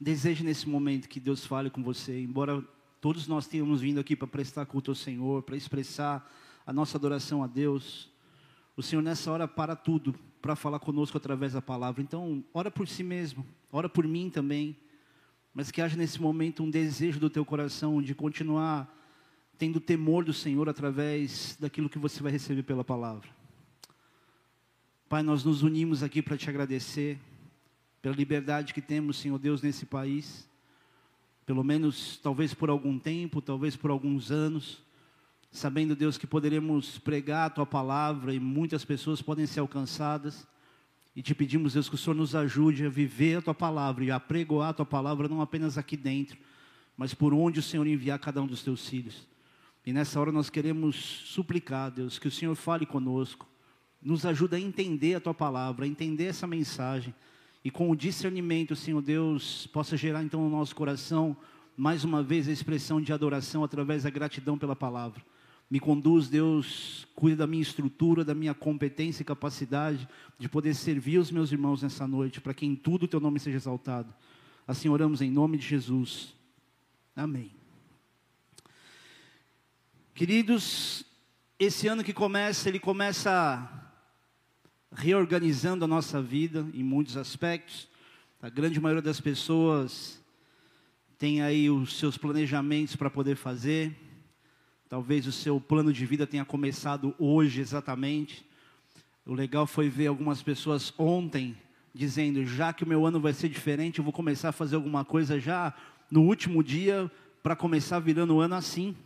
deseje nesse momento que Deus fale com você, embora todos nós tenhamos vindo aqui para prestar culto ao Senhor, para expressar a nossa adoração a Deus. O Senhor nessa hora para tudo para falar conosco através da palavra. Então, ora por si mesmo, ora por mim também, mas que haja nesse momento um desejo do teu coração de continuar tendo temor do Senhor através daquilo que você vai receber pela palavra. Pai, nós nos unimos aqui para te agradecer pela liberdade que temos, Senhor Deus, nesse país. Pelo menos, talvez por algum tempo, talvez por alguns anos, sabendo, Deus, que poderemos pregar a tua palavra e muitas pessoas podem ser alcançadas. E te pedimos, Deus, que o Senhor nos ajude a viver a tua palavra e a pregoar a tua palavra não apenas aqui dentro, mas por onde o Senhor enviar cada um dos teus filhos. E nessa hora nós queremos suplicar, Deus, que o Senhor fale conosco, nos ajuda a entender a tua palavra, a entender essa mensagem. E com o discernimento, Senhor Deus, possa gerar então no nosso coração, mais uma vez, a expressão de adoração através da gratidão pela palavra. Me conduz, Deus, cuida da minha estrutura, da minha competência e capacidade de poder servir os meus irmãos nessa noite, para que em tudo o teu nome seja exaltado. Assim oramos em nome de Jesus. Amém. Queridos, esse ano que começa, ele começa reorganizando a nossa vida em muitos aspectos. A grande maioria das pessoas tem aí os seus planejamentos para poder fazer. Talvez o seu plano de vida tenha começado hoje exatamente. O legal foi ver algumas pessoas ontem dizendo: já que o meu ano vai ser diferente, eu vou começar a fazer alguma coisa já no último dia para começar virando o ano assim.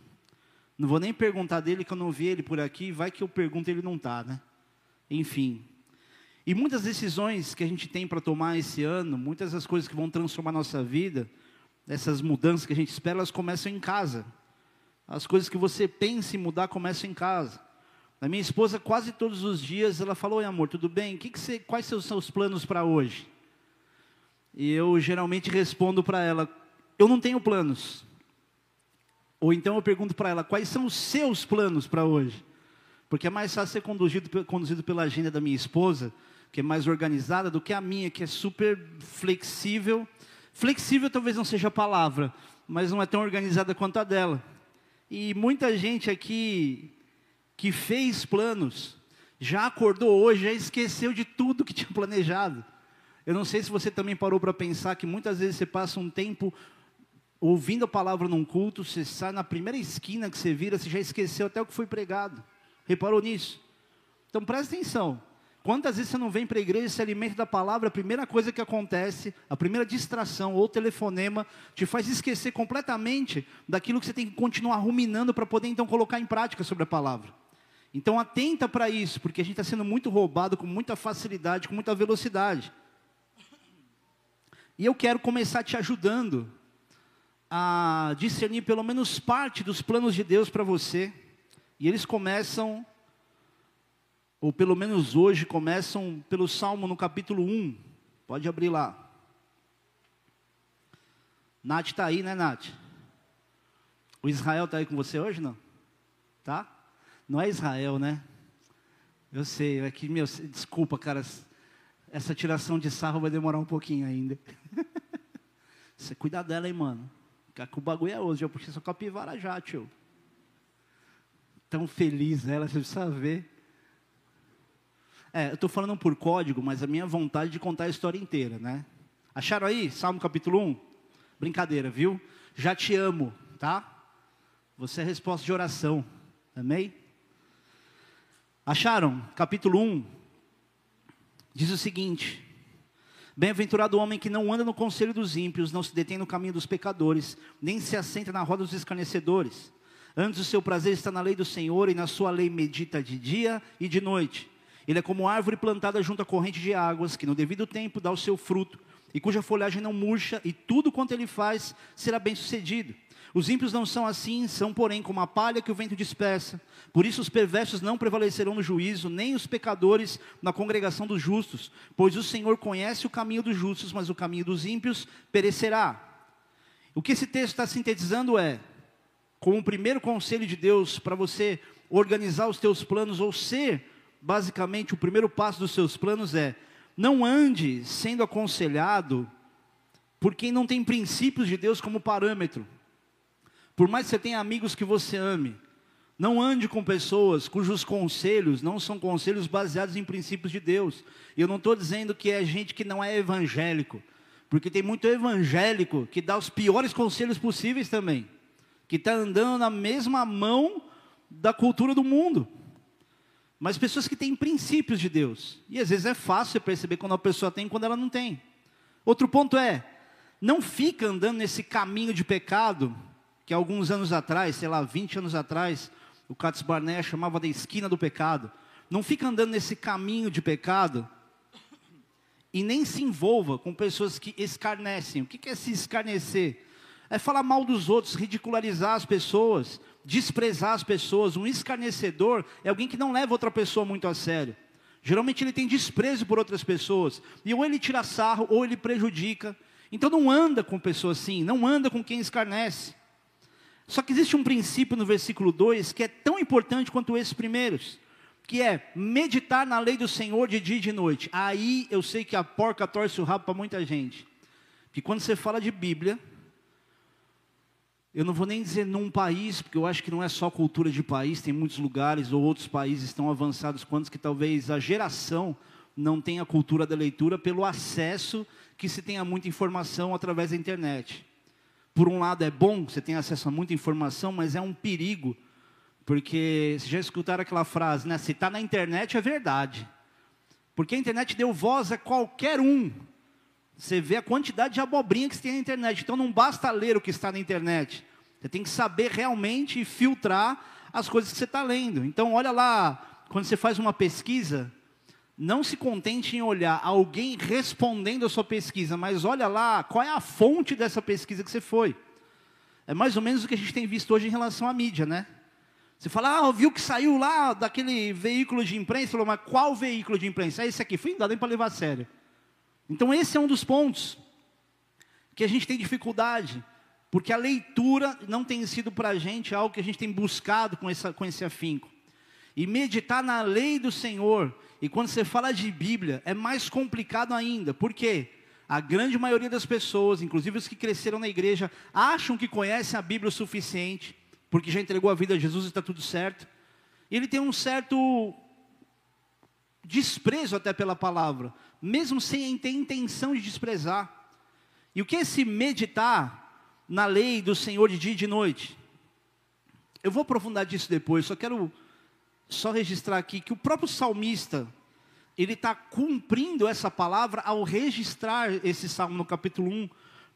Não vou nem perguntar dele que eu não vi ele por aqui, vai que eu pergunto ele não está, né? Enfim, e muitas decisões que a gente tem para tomar esse ano, muitas das coisas que vão transformar nossa vida, essas mudanças que a gente espera, elas começam em casa. As coisas que você pensa em mudar começam em casa. A minha esposa, quase todos os dias, ela falou: Oi, amor, tudo bem? Que que você, quais são os seus planos para hoje? E eu geralmente respondo para ela: Eu não tenho planos. Ou então eu pergunto para ela: Quais são os seus planos para hoje? Porque é mais fácil ser conduzido, conduzido pela agenda da minha esposa que é mais organizada, do que a minha, que é super flexível. Flexível talvez não seja a palavra, mas não é tão organizada quanto a dela. E muita gente aqui que fez planos, já acordou hoje, já esqueceu de tudo que tinha planejado. Eu não sei se você também parou para pensar que muitas vezes você passa um tempo ouvindo a palavra num culto, você sai na primeira esquina que você vira, você já esqueceu até o que foi pregado. Reparou nisso? Então presta atenção. Quantas vezes você não vem para a igreja e se alimenta da palavra, a primeira coisa que acontece, a primeira distração ou telefonema, te faz esquecer completamente daquilo que você tem que continuar ruminando para poder então colocar em prática sobre a palavra. Então atenta para isso, porque a gente está sendo muito roubado com muita facilidade, com muita velocidade. E eu quero começar te ajudando a discernir pelo menos parte dos planos de Deus para você. E eles começam ou pelo menos hoje, começam pelo Salmo no capítulo 1. Pode abrir lá. Nath está aí, né, Nath? O Israel está aí com você hoje, não? Tá? Não é Israel, né? Eu sei, é que, meu, desculpa, cara, essa tiração de sarro vai demorar um pouquinho ainda. Você cuida dela, hein, mano? Que o bagulho é hoje, eu puxei sua capivara já, tio. Tão feliz ela, você precisa ver. É, eu estou falando por código, mas a minha vontade de contar a história inteira, né? Acharam aí? Salmo capítulo 1? Brincadeira, viu? Já te amo, tá? Você é resposta de oração. Amém? Acharam? Capítulo 1 diz o seguinte: Bem-aventurado o homem que não anda no conselho dos ímpios, não se detém no caminho dos pecadores, nem se assenta na roda dos escarnecedores. Antes o seu prazer está na lei do Senhor e na sua lei medita de dia e de noite. Ele é como árvore plantada junto à corrente de águas, que no devido tempo dá o seu fruto, e cuja folhagem não murcha, e tudo quanto ele faz será bem sucedido. Os ímpios não são assim, são, porém, como a palha que o vento dispersa. Por isso os perversos não prevalecerão no juízo, nem os pecadores na congregação dos justos. Pois o Senhor conhece o caminho dos justos, mas o caminho dos ímpios perecerá. O que esse texto está sintetizando é, como o primeiro conselho de Deus para você organizar os teus planos ou ser basicamente, o primeiro passo dos seus planos é: não ande sendo aconselhado por quem não tem princípios de Deus como parâmetro. Por mais que você tenha amigos que você ame, não ande com pessoas cujos conselhos não são conselhos baseados em princípios de Deus. E eu não estou dizendo que é gente que não é evangélico, porque tem muito evangélico que dá os piores conselhos possíveis também, que está andando na mesma mão da cultura do mundo. Mas pessoas que têm princípios de Deus. E às vezes é fácil perceber quando a pessoa tem e quando ela não tem. Outro ponto é, não fica andando nesse caminho de pecado que alguns anos atrás, sei lá, 20 anos atrás, o Katz Barnett chamava da esquina do pecado. Não fica andando nesse caminho de pecado e nem se envolva com pessoas que escarnecem. O que é se escarnecer? É falar mal dos outros, ridicularizar as pessoas, desprezar as pessoas. Um escarnecedor é alguém que não leva outra pessoa muito a sério. Geralmente ele tem desprezo por outras pessoas. E ou ele tira sarro, ou ele prejudica. Então não anda com pessoas assim, não anda com quem escarnece. Só que existe um princípio no versículo 2 que é tão importante quanto esses primeiros, que é meditar na lei do Senhor de dia e de noite. Aí eu sei que a porca torce o rabo para muita gente. Que quando você fala de Bíblia, eu não vou nem dizer num país, porque eu acho que não é só cultura de país, tem muitos lugares ou outros países tão avançados quanto que talvez a geração não tenha cultura da leitura pelo acesso que se tenha muita informação através da internet por um lado é bom, você tem acesso a muita informação, mas é um perigo, porque vocês já escutaram aquela frase, né? Se está na internet é verdade. Porque a internet deu voz a qualquer um. Você vê a quantidade de abobrinha que tem na internet. Então não basta ler o que está na internet. Você tem que saber realmente filtrar as coisas que você está lendo. Então olha lá, quando você faz uma pesquisa, não se contente em olhar alguém respondendo a sua pesquisa, mas olha lá qual é a fonte dessa pesquisa que você foi. É mais ou menos o que a gente tem visto hoje em relação à mídia, né? Você fala, ah, viu que saiu lá daquele veículo de imprensa, falou, mas qual veículo de imprensa? É esse aqui, dá nem para levar a sério. Então esse é um dos pontos que a gente tem dificuldade, porque a leitura não tem sido para a gente algo que a gente tem buscado com, essa, com esse afinco. E meditar na lei do Senhor e quando você fala de Bíblia, é mais complicado ainda. Por quê? A grande maioria das pessoas, inclusive os que cresceram na igreja, acham que conhecem a Bíblia o suficiente, porque já entregou a vida a Jesus e está tudo certo. E ele tem um certo desprezo até pela palavra, mesmo sem ter intenção de desprezar. E o que é esse meditar na lei do Senhor de dia e de noite? Eu vou aprofundar disso depois, só quero só registrar aqui que o próprio salmista, ele está cumprindo essa palavra ao registrar esse salmo no capítulo 1,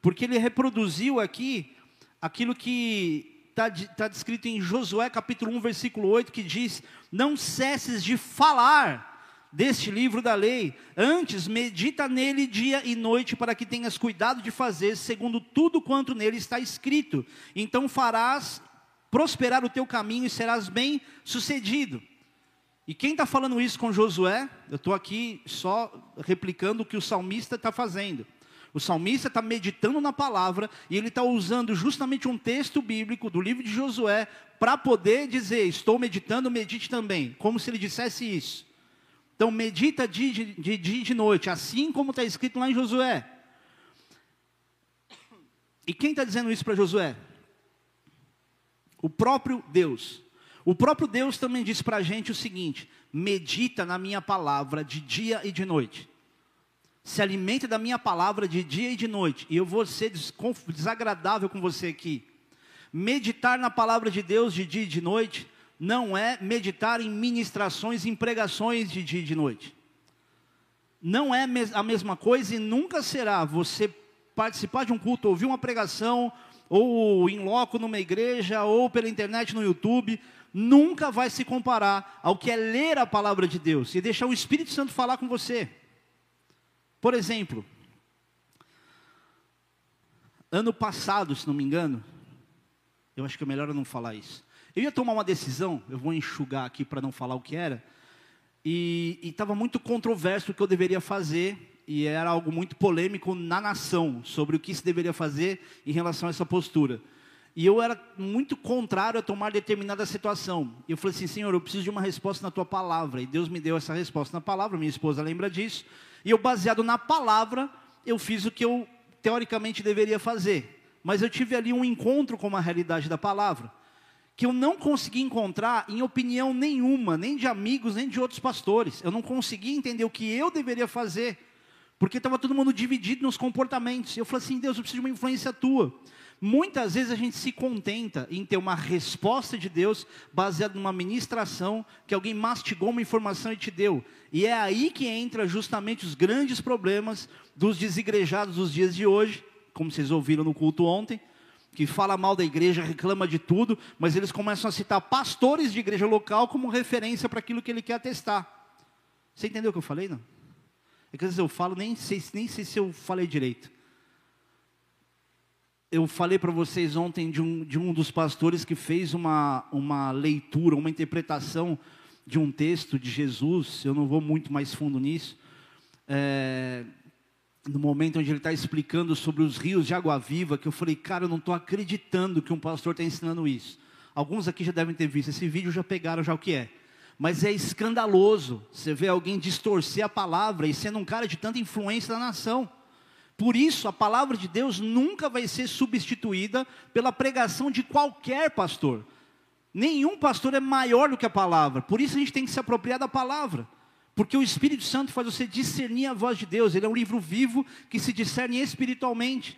porque ele reproduziu aqui aquilo que está tá descrito em Josué capítulo 1, versículo 8, que diz: Não cesses de falar deste livro da lei, antes medita nele dia e noite, para que tenhas cuidado de fazer segundo tudo quanto nele está escrito. Então farás prosperar o teu caminho e serás bem sucedido. E quem está falando isso com Josué? Eu estou aqui só replicando o que o salmista está fazendo. O salmista está meditando na palavra e ele está usando justamente um texto bíblico do livro de Josué para poder dizer: Estou meditando, medite também. Como se ele dissesse isso. Então, medita dia de, de, de, de noite, assim como está escrito lá em Josué. E quem está dizendo isso para Josué? O próprio Deus. O próprio Deus também diz para a gente o seguinte: medita na minha palavra de dia e de noite. Se alimenta da minha palavra de dia e de noite. E eu vou ser desagradável com você aqui. Meditar na palavra de Deus de dia e de noite não é meditar em ministrações, em pregações de dia e de noite. Não é a mesma coisa e nunca será você participar de um culto, ouvir uma pregação, ou em loco numa igreja, ou pela internet no YouTube, nunca vai se comparar ao que é ler a palavra de Deus e deixar o Espírito Santo falar com você. Por exemplo, ano passado, se não me engano, eu acho que é melhor eu não falar isso. Eu ia tomar uma decisão, eu vou enxugar aqui para não falar o que era, e estava muito controverso o que eu deveria fazer, e era algo muito polêmico na nação sobre o que se deveria fazer em relação a essa postura. E eu era muito contrário a tomar determinada situação. Eu falei assim, Senhor, eu preciso de uma resposta na tua palavra. E Deus me deu essa resposta na palavra, minha esposa lembra disso. E eu, baseado na palavra, eu fiz o que eu teoricamente deveria fazer. Mas eu tive ali um encontro com uma realidade da palavra que eu não consegui encontrar em opinião nenhuma, nem de amigos, nem de outros pastores. Eu não consegui entender o que eu deveria fazer, porque estava todo mundo dividido nos comportamentos. Eu falei assim: Deus, eu preciso de uma influência tua. Muitas vezes a gente se contenta em ter uma resposta de Deus baseada numa ministração que alguém mastigou uma informação e te deu. E é aí que entra justamente os grandes problemas dos desigrejados dos dias de hoje, como vocês ouviram no culto ontem, que fala mal da igreja, reclama de tudo, mas eles começam a citar pastores de igreja local como referência para aquilo que ele quer atestar. Você entendeu o que eu falei, não? É que às vezes eu falo, nem sei, nem sei se eu falei direito eu falei para vocês ontem de um, de um dos pastores que fez uma, uma leitura, uma interpretação de um texto de Jesus, eu não vou muito mais fundo nisso, é, no momento onde ele está explicando sobre os rios de água viva, que eu falei, cara, eu não estou acreditando que um pastor está ensinando isso. Alguns aqui já devem ter visto esse vídeo, já pegaram já o que é. Mas é escandaloso você ver alguém distorcer a palavra e sendo um cara de tanta influência na nação. Por isso, a palavra de Deus nunca vai ser substituída pela pregação de qualquer pastor. Nenhum pastor é maior do que a palavra. Por isso a gente tem que se apropriar da palavra. Porque o Espírito Santo faz você discernir a voz de Deus. Ele é um livro vivo que se discerne espiritualmente.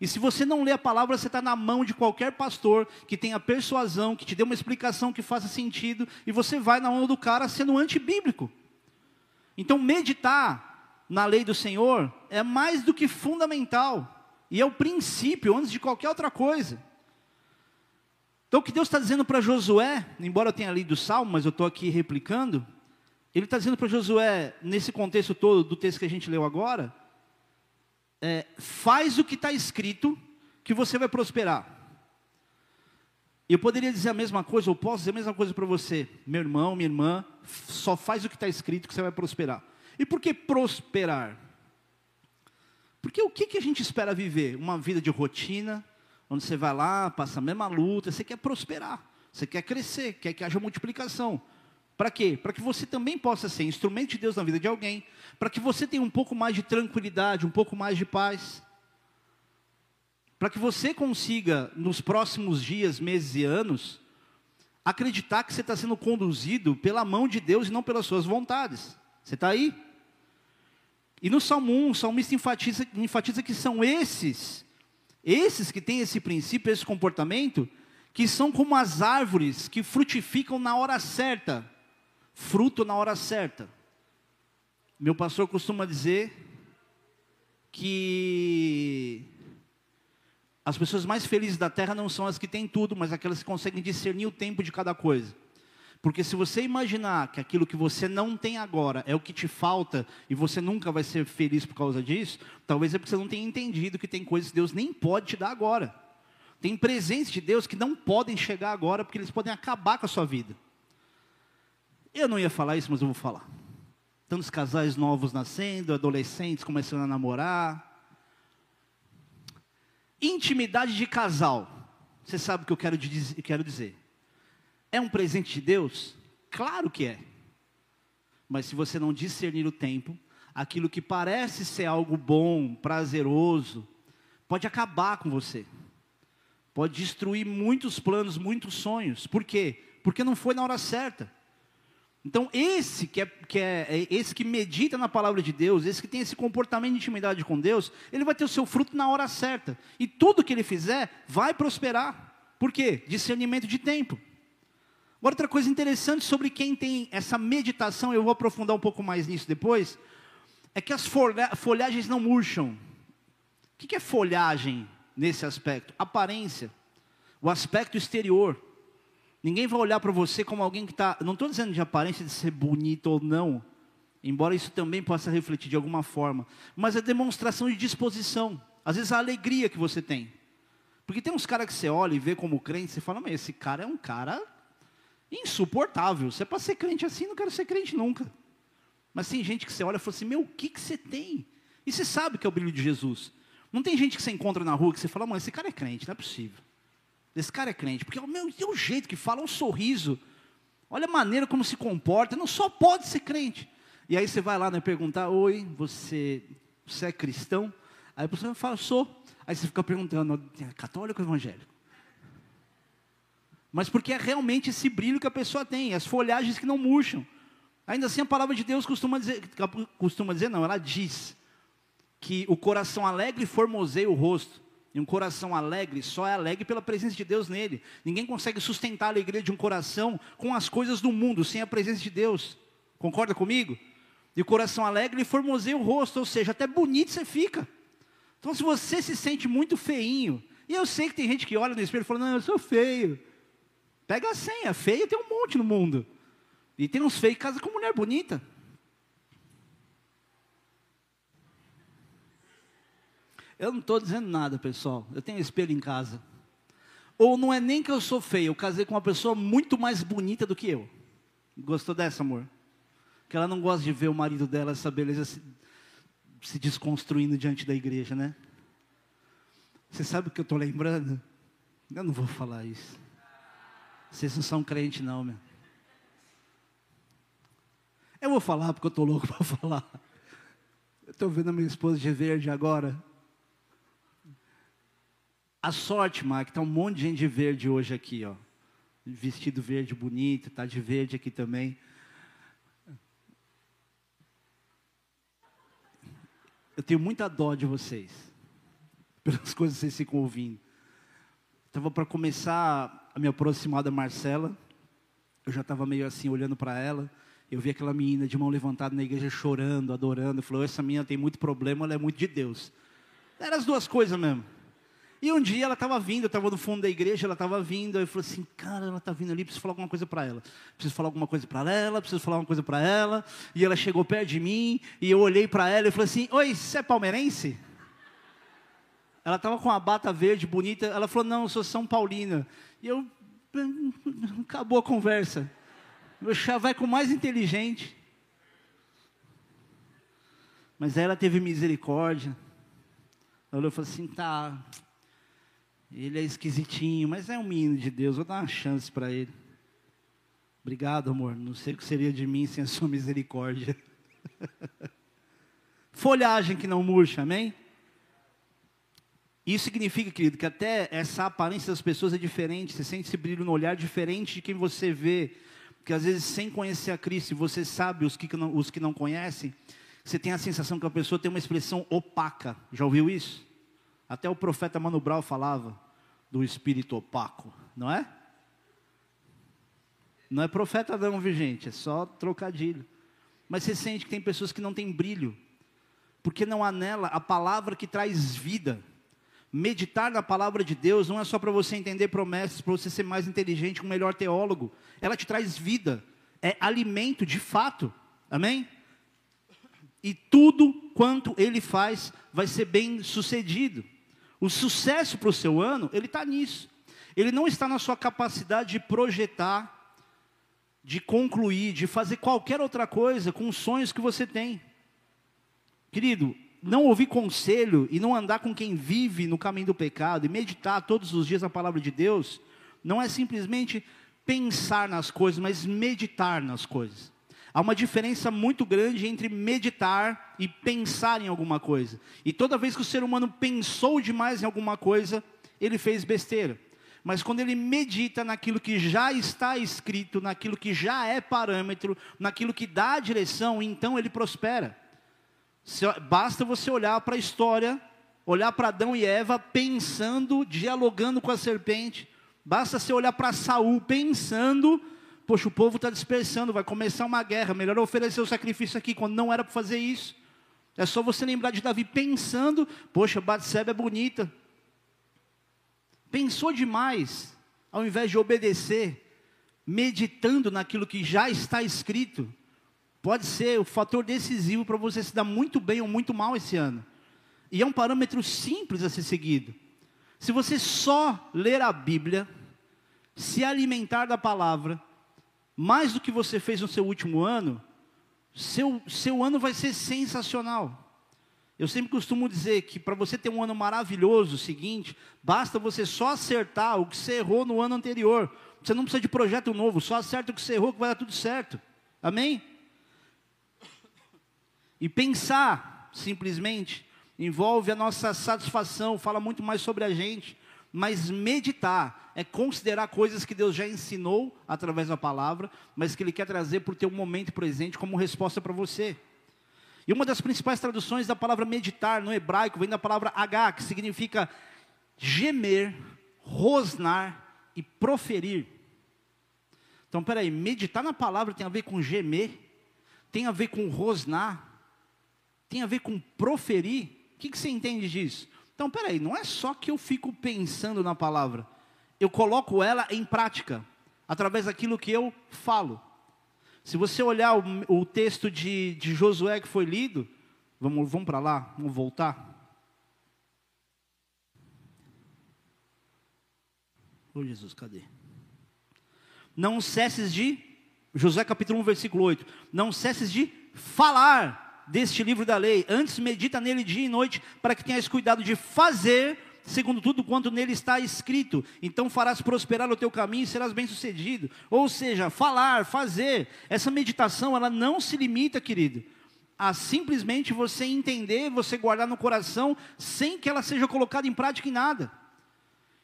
E se você não lê a palavra, você está na mão de qualquer pastor que tenha persuasão, que te dê uma explicação que faça sentido, e você vai na mão do cara sendo antibíblico. Então, meditar na lei do Senhor é mais do que fundamental. E é o princípio antes de qualquer outra coisa. Então o que Deus está dizendo para Josué, embora eu tenha lido o Salmo, mas eu estou aqui replicando, Ele está dizendo para Josué, nesse contexto todo do texto que a gente leu agora, é, faz o que está escrito, que você vai prosperar. Eu poderia dizer a mesma coisa, ou posso dizer a mesma coisa para você, meu irmão, minha irmã, só faz o que está escrito que você vai prosperar. E por que prosperar? Porque o que, que a gente espera viver? Uma vida de rotina, onde você vai lá, passa a mesma luta, você quer prosperar, você quer crescer, quer que haja multiplicação. Para quê? Para que você também possa ser instrumento de Deus na vida de alguém, para que você tenha um pouco mais de tranquilidade, um pouco mais de paz, para que você consiga, nos próximos dias, meses e anos, acreditar que você está sendo conduzido pela mão de Deus e não pelas suas vontades. Você está aí? E no Salmo 1, o salmista enfatiza, enfatiza que são esses, esses que têm esse princípio, esse comportamento, que são como as árvores que frutificam na hora certa, fruto na hora certa. Meu pastor costuma dizer que as pessoas mais felizes da terra não são as que têm tudo, mas aquelas que conseguem discernir o tempo de cada coisa. Porque se você imaginar que aquilo que você não tem agora é o que te falta e você nunca vai ser feliz por causa disso, talvez é porque você não tenha entendido que tem coisas que Deus nem pode te dar agora. Tem presentes de Deus que não podem chegar agora porque eles podem acabar com a sua vida. Eu não ia falar isso, mas eu vou falar. Tantos casais novos nascendo, adolescentes começando a namorar. Intimidade de casal. Você sabe o que eu quero, quero dizer. É um presente de Deus? Claro que é. Mas se você não discernir o tempo, aquilo que parece ser algo bom, prazeroso, pode acabar com você. Pode destruir muitos planos, muitos sonhos. Por quê? Porque não foi na hora certa. Então, esse que, é, que é, é esse que medita na palavra de Deus, esse que tem esse comportamento de intimidade com Deus, ele vai ter o seu fruto na hora certa. E tudo que ele fizer vai prosperar. Por quê? Discernimento de tempo. Agora, outra coisa interessante sobre quem tem essa meditação, eu vou aprofundar um pouco mais nisso depois, é que as folhagens não murcham. O que é folhagem nesse aspecto? Aparência, o aspecto exterior. Ninguém vai olhar para você como alguém que está. Não estou dizendo de aparência de ser bonito ou não, embora isso também possa refletir de alguma forma, mas é demonstração de disposição. Às vezes a alegria que você tem. Porque tem uns caras que você olha e vê como crente, você fala, mas esse cara é um cara insuportável. Se é para ser crente assim, não quero ser crente nunca. Mas tem gente que você olha e fala assim: Meu, o que, que você tem? E você sabe que é o brilho de Jesus. Não tem gente que você encontra na rua que você fala: Mano, esse cara é crente, não é possível. Esse cara é crente, porque o meu, o jeito que fala, o sorriso, olha a maneira como se comporta, não só pode ser crente. E aí você vai lá né, perguntar: Oi, você, você é cristão? Aí a pessoa fala, sou. Aí você fica perguntando, é católico ou evangélico? Mas porque é realmente esse brilho que a pessoa tem, as folhagens que não murcham. Ainda assim a palavra de Deus costuma dizer, costuma dizer não, ela diz que o coração alegre formoseia o rosto. E um coração alegre só é alegre pela presença de Deus nele. Ninguém consegue sustentar a alegria de um coração com as coisas do mundo, sem a presença de Deus. Concorda comigo? E o coração alegre formoseia o rosto, ou seja, até bonito você fica. Então, se você se sente muito feinho, e eu sei que tem gente que olha no espelho e fala: Não, eu sou feio. Pega a senha, feio tem um monte no mundo. E tem uns feios que casam com mulher bonita. Eu não estou dizendo nada, pessoal. Eu tenho espelho em casa. Ou não é nem que eu sou feio, eu casei com uma pessoa muito mais bonita do que eu. Gostou dessa, amor? Que ela não gosta de ver o marido dela, essa beleza se, se desconstruindo diante da igreja, né? Você sabe o que eu estou lembrando? Eu não vou falar isso. Vocês não são crente, não, meu. Eu vou falar porque eu estou louco para falar. Eu estou vendo a minha esposa de verde agora. A sorte, Mark, está um monte de gente de verde hoje aqui, ó. Vestido verde bonito, tá de verde aqui também. Eu tenho muita dó de vocês, pelas coisas que vocês ficam ouvindo. Estava para começar a me aproximar da Marcela, eu já estava meio assim olhando para ela. Eu vi aquela menina de mão levantada na igreja chorando, adorando. Falou: essa menina tem muito problema, ela é muito de Deus. Eram as duas coisas mesmo. E um dia ela estava vindo, eu estava no fundo da igreja, ela estava vindo, aí eu falei assim, cara, ela está vindo ali, preciso falar alguma coisa para ela. Preciso falar alguma coisa para ela, preciso falar alguma coisa para ela. E ela chegou perto de mim, e eu olhei para ela e falei assim, oi, você é palmeirense? Ela estava com uma bata verde bonita, ela falou, não, eu sou São Paulina. E eu, acabou a conversa. Meu chá vai com mais inteligente. Mas aí ela teve misericórdia. Ela olhou falou assim, tá, ele é esquisitinho, mas é um menino de Deus, vou dar uma chance para ele. Obrigado, amor. Não sei o que seria de mim sem a sua misericórdia. Folhagem que não murcha, amém? Isso significa, querido, que até essa aparência das pessoas é diferente. Você sente esse brilho no olhar diferente de quem você vê. Porque às vezes, sem conhecer a Cristo, você sabe os que não, os que não conhecem, você tem a sensação que a pessoa tem uma expressão opaca. Já ouviu isso? Até o profeta Mano Brown falava do espírito opaco, não é? Não é profeta não, viu gente? É só trocadilho. Mas você sente que tem pessoas que não têm brilho, porque não há nela a palavra que traz vida. Meditar na palavra de Deus não é só para você entender promessas, para você ser mais inteligente, um melhor teólogo. Ela te traz vida, é alimento de fato. Amém? E tudo quanto ele faz vai ser bem sucedido. O sucesso para o seu ano, ele está nisso. Ele não está na sua capacidade de projetar, de concluir, de fazer qualquer outra coisa com os sonhos que você tem. Querido, não ouvir conselho e não andar com quem vive no caminho do pecado e meditar todos os dias a palavra de Deus, não é simplesmente pensar nas coisas, mas meditar nas coisas. Há uma diferença muito grande entre meditar e pensar em alguma coisa. E toda vez que o ser humano pensou demais em alguma coisa, ele fez besteira. Mas quando ele medita naquilo que já está escrito, naquilo que já é parâmetro, naquilo que dá a direção, então ele prospera. Basta você olhar para a história, olhar para Adão e Eva pensando, dialogando com a serpente. Basta você olhar para Saul pensando Poxa, o povo está dispersando, vai começar uma guerra. Melhor oferecer o sacrifício aqui quando não era para fazer isso. É só você lembrar de Davi pensando, poxa, Batseba é bonita. Pensou demais, ao invés de obedecer, meditando naquilo que já está escrito, pode ser o fator decisivo para você se dar muito bem ou muito mal esse ano. E é um parâmetro simples a ser seguido. Se você só ler a Bíblia, se alimentar da palavra, mais do que você fez no seu último ano, seu, seu ano vai ser sensacional. Eu sempre costumo dizer que para você ter um ano maravilhoso, o seguinte, basta você só acertar o que você errou no ano anterior. Você não precisa de projeto novo, só acerta o que você errou que vai dar tudo certo. Amém? E pensar simplesmente envolve a nossa satisfação, fala muito mais sobre a gente. Mas meditar é considerar coisas que Deus já ensinou através da palavra, mas que Ele quer trazer para o teu momento presente como resposta para você. E uma das principais traduções da palavra meditar no hebraico vem da palavra H, que significa gemer, rosnar e proferir. Então, peraí, meditar na palavra tem a ver com gemer, tem a ver com rosnar, tem a ver com proferir. O que, que você entende disso? Então, peraí, não é só que eu fico pensando na palavra, eu coloco ela em prática, através daquilo que eu falo. Se você olhar o, o texto de, de Josué que foi lido, vamos, vamos para lá, vamos voltar. Ô Jesus, cadê? Não cesses de, Josué capítulo 1, versículo 8, não cesses de falar deste livro da lei. Antes medita nele dia e noite, para que tenhas cuidado de fazer, segundo tudo quanto nele está escrito. Então farás prosperar o teu caminho e serás bem-sucedido. Ou seja, falar, fazer. Essa meditação, ela não se limita, querido, a simplesmente você entender, você guardar no coração, sem que ela seja colocada em prática em nada.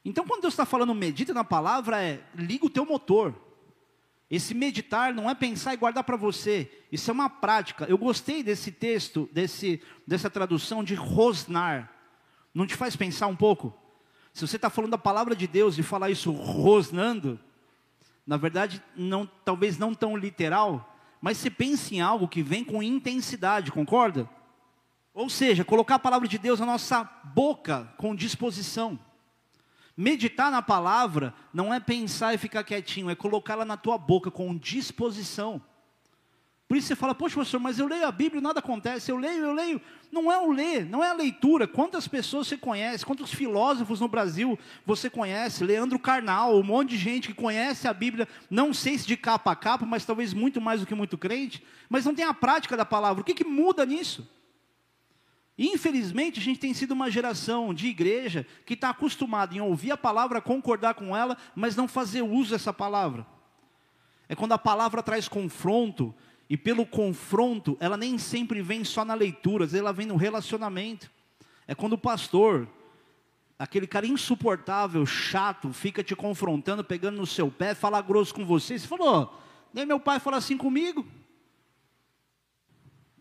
Então, quando Deus está falando medita na palavra, é liga o teu motor. Esse meditar não é pensar e guardar para você, isso é uma prática. Eu gostei desse texto, desse, dessa tradução de rosnar. Não te faz pensar um pouco? Se você está falando da palavra de Deus e falar isso rosnando, na verdade, não, talvez não tão literal, mas você pensa em algo que vem com intensidade, concorda? Ou seja, colocar a palavra de Deus na nossa boca com disposição. Meditar na palavra não é pensar e ficar quietinho, é colocá-la na tua boca com disposição. Por isso você fala, poxa, pastor, mas eu leio a Bíblia e nada acontece. Eu leio, eu leio. Não é o ler, não é a leitura. Quantas pessoas você conhece, quantos filósofos no Brasil você conhece? Leandro Carnal, um monte de gente que conhece a Bíblia, não sei se de capa a capa, mas talvez muito mais do que muito crente, mas não tem a prática da palavra. O que, que muda nisso? Infelizmente, a gente tem sido uma geração de igreja que está acostumada em ouvir a palavra, concordar com ela, mas não fazer uso dessa palavra. É quando a palavra traz confronto, e pelo confronto, ela nem sempre vem só na leitura, às vezes ela vem no relacionamento. É quando o pastor, aquele cara insuportável, chato, fica te confrontando, pegando no seu pé, fala grosso com você. Você falou, nem meu pai fala assim comigo.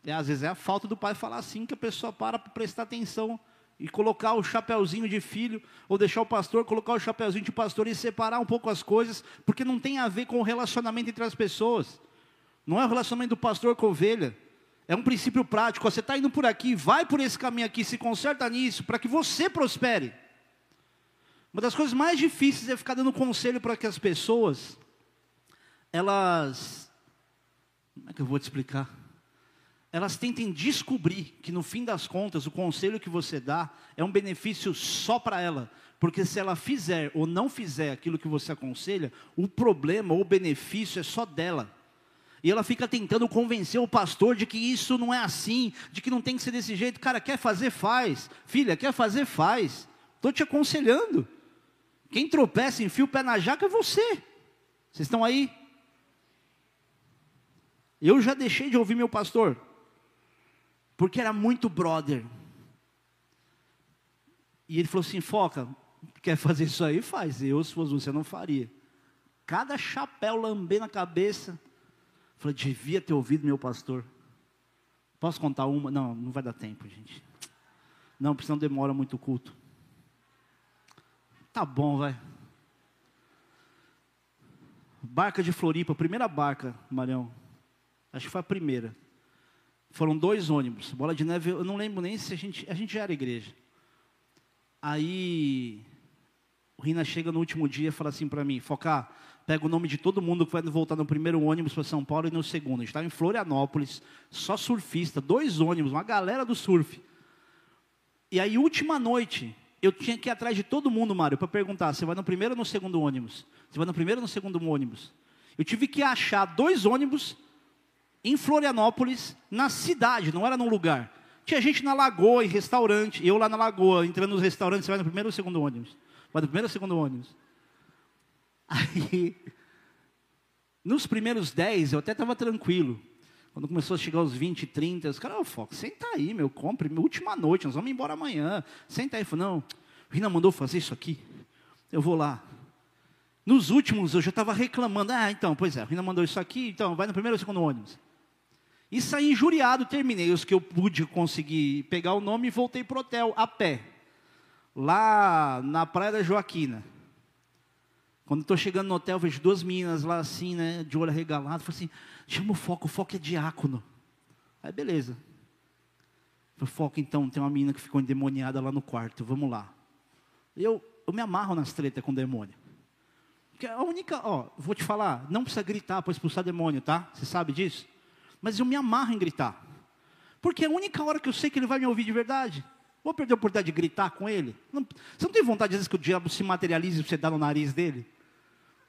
É, às vezes é a falta do pai falar assim que a pessoa para para prestar atenção e colocar o chapéuzinho de filho, ou deixar o pastor colocar o chapéuzinho de pastor e separar um pouco as coisas, porque não tem a ver com o relacionamento entre as pessoas. Não é o relacionamento do pastor com a ovelha. É um princípio prático. Você está indo por aqui, vai por esse caminho aqui, se conserta nisso, para que você prospere. Uma das coisas mais difíceis é ficar dando conselho para que as pessoas, elas. Como é que eu vou te explicar? Elas tentem descobrir que no fim das contas o conselho que você dá é um benefício só para ela, porque se ela fizer ou não fizer aquilo que você aconselha, o problema ou o benefício é só dela. E ela fica tentando convencer o pastor de que isso não é assim, de que não tem que ser desse jeito. Cara, quer fazer, faz. Filha, quer fazer, faz. Estou te aconselhando. Quem tropeça, enfia o pé na jaca é você. Vocês estão aí? Eu já deixei de ouvir meu pastor porque era muito brother. E ele falou assim: Foca, quer fazer isso aí? Faz. Eu, se fosse você, não faria. Cada chapéu lambê na cabeça. Falei, devia ter ouvido meu pastor. Posso contar uma? Não, não vai dar tempo, gente. Não, porque senão demora muito o culto. Tá bom, vai. Barca de Floripa, primeira barca, Marião. Acho que foi a primeira. Foram dois ônibus. Bola de neve, eu não lembro nem se a gente. A gente já era igreja. Aí o Rina chega no último dia e fala assim para mim: Focar, pega o nome de todo mundo que vai voltar no primeiro ônibus para São Paulo e no segundo. A gente estava em Florianópolis, só surfista, dois ônibus, uma galera do surf. E aí, última noite, eu tinha que ir atrás de todo mundo, Mário, para perguntar: você vai no primeiro ou no segundo ônibus? Você vai no primeiro ou no segundo ônibus? Eu tive que achar dois ônibus em Florianópolis, na cidade, não era num lugar. Tinha gente na lagoa, em restaurante, eu lá na lagoa, entrando nos restaurantes, você vai no primeiro ou segundo ônibus? Vai no primeiro ou segundo ônibus? Aí, nos primeiros dez, eu até estava tranquilo. Quando começou a chegar os 20, 30, os caras, ô Foco, senta aí, meu, compre, minha última noite, nós vamos embora amanhã. Senta aí. Falei, não, Rina mandou fazer isso aqui. Eu vou lá. Nos últimos, eu já estava reclamando. Ah, então, pois é, Rina mandou isso aqui, então, vai no primeiro ou segundo ônibus. E saí injuriado, terminei os que eu pude conseguir pegar o nome e voltei para o hotel, a pé. Lá na Praia da Joaquina. Quando estou chegando no hotel, vejo duas meninas lá assim, né, de olho arregalado. Falei assim, chama o foco, o foco é diácono. Aí beleza. Falei, foco então, tem uma menina que ficou endemoniada lá no quarto, vamos lá. Eu, eu me amarro nas tretas com o demônio. Porque a única, ó, vou te falar, não precisa gritar para expulsar demônio, tá? Você sabe disso? Mas eu me amarro em gritar. Porque é a única hora que eu sei que ele vai me ouvir de verdade. Vou perder a oportunidade de gritar com ele? Não, você não tem vontade, às vezes, que o diabo se materialize e você dá no nariz dele?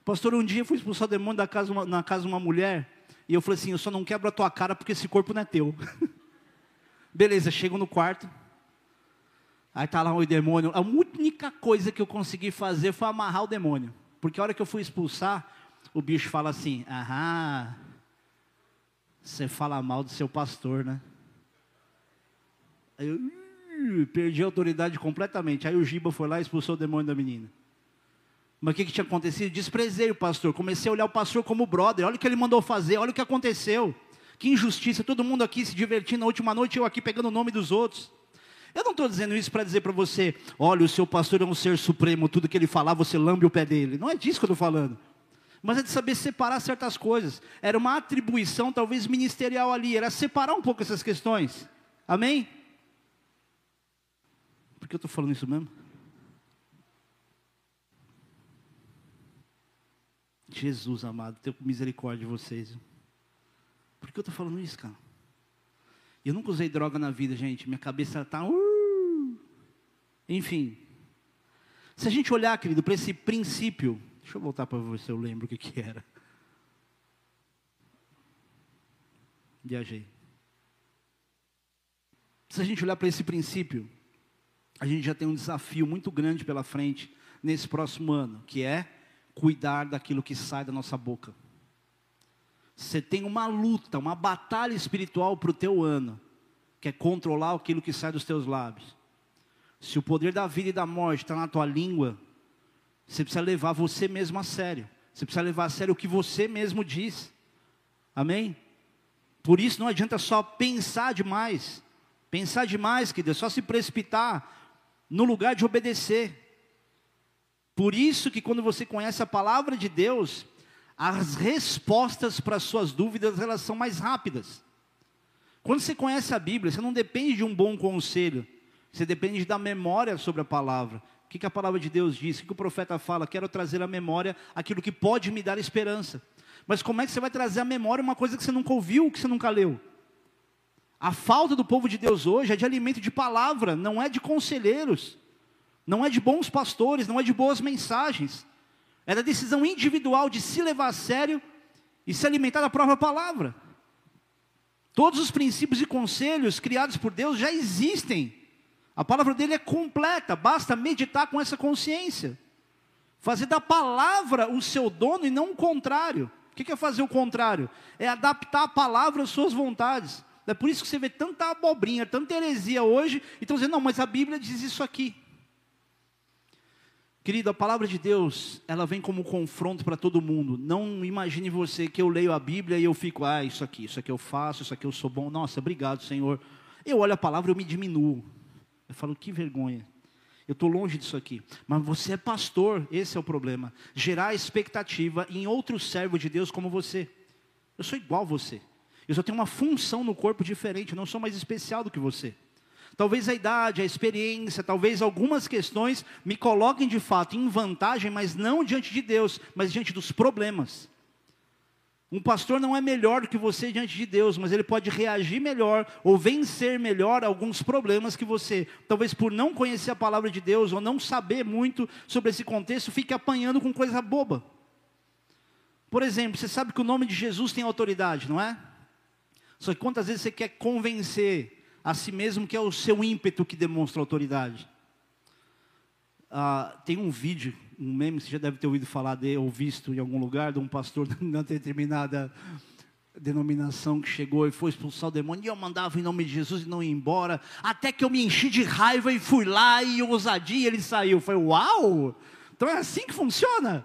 Pastor, um dia eu fui expulsar o demônio da casa, na casa de uma mulher, e eu falei assim: eu só não quebro a tua cara porque esse corpo não é teu. Beleza, chego no quarto. Aí tá lá o demônio. A única coisa que eu consegui fazer foi amarrar o demônio. Porque a hora que eu fui expulsar, o bicho fala assim: Aham, você fala mal do seu pastor, né? Aí eu perdi a autoridade completamente. Aí o Giba foi lá e expulsou o demônio da menina. Mas o que, que tinha acontecido? Desprezei o pastor. Comecei a olhar o pastor como brother. Olha o que ele mandou fazer, olha o que aconteceu. Que injustiça, todo mundo aqui se divertindo na última noite, eu aqui pegando o nome dos outros. Eu não estou dizendo isso para dizer para você, olha, o seu pastor é um ser supremo, tudo que ele falar, você lambe o pé dele. Não é disso que eu estou falando. Mas é de saber separar certas coisas. Era uma atribuição, talvez ministerial ali, era separar um pouco essas questões. Amém? Por que eu estou falando isso mesmo? Jesus amado, tenho misericórdia de vocês. Por que eu estou falando isso, cara? Eu nunca usei droga na vida, gente. Minha cabeça está. Uh! Enfim. Se a gente olhar, querido, para esse princípio. Deixa eu voltar para ver se eu lembro o que, que era. Viajei. Se a gente olhar para esse princípio, a gente já tem um desafio muito grande pela frente nesse próximo ano, que é cuidar daquilo que sai da nossa boca. Você tem uma luta, uma batalha espiritual para o teu ano, que é controlar aquilo que sai dos teus lábios. Se o poder da vida e da morte está na tua língua, você precisa levar você mesmo a sério. Você precisa levar a sério o que você mesmo diz. Amém? Por isso não adianta só pensar demais. Pensar demais, que Deus, só se precipitar no lugar de obedecer. Por isso que quando você conhece a palavra de Deus, as respostas para as suas dúvidas elas são mais rápidas. Quando você conhece a Bíblia, você não depende de um bom conselho, você depende da memória sobre a palavra. Que, que a palavra de Deus diz? O que o profeta fala? Quero trazer à memória aquilo que pode me dar esperança. Mas como é que você vai trazer à memória uma coisa que você nunca ouviu, que você nunca leu? A falta do povo de Deus hoje é de alimento de palavra, não é de conselheiros, não é de bons pastores, não é de boas mensagens. É da decisão individual de se levar a sério e se alimentar da própria palavra. Todos os princípios e conselhos criados por Deus já existem. A palavra dele é completa, basta meditar com essa consciência. Fazer da palavra o seu dono e não o contrário. O que é fazer o contrário? É adaptar a palavra às suas vontades. É por isso que você vê tanta abobrinha, tanta heresia hoje, e estão dizendo, não, mas a Bíblia diz isso aqui. Querido, a palavra de Deus, ela vem como confronto para todo mundo. Não imagine você que eu leio a Bíblia e eu fico, ah, isso aqui, isso aqui eu faço, isso aqui eu sou bom. Nossa, obrigado, Senhor. Eu olho a palavra e eu me diminuo. Eu falo, que vergonha. Eu estou longe disso aqui. Mas você é pastor, esse é o problema. Gerar expectativa em outro servo de Deus como você. Eu sou igual a você. Eu só tenho uma função no corpo diferente, eu não sou mais especial do que você. Talvez a idade, a experiência, talvez algumas questões me coloquem de fato em vantagem, mas não diante de Deus, mas diante dos problemas. Um pastor não é melhor do que você diante de Deus, mas ele pode reagir melhor ou vencer melhor alguns problemas que você, talvez por não conhecer a palavra de Deus ou não saber muito sobre esse contexto, fique apanhando com coisa boba. Por exemplo, você sabe que o nome de Jesus tem autoridade, não é? Só que quantas vezes você quer convencer a si mesmo, que é o seu ímpeto que demonstra autoridade. Ah, tem um vídeo, um meme, você já deve ter ouvido falar de, ou visto em algum lugar, de um pastor numa determinada denominação que chegou e foi expulsar o demônio, e eu mandava em nome de Jesus e não ia embora, até que eu me enchi de raiva e fui lá e ousadia, ele saiu. Foi uau! Então é assim que funciona.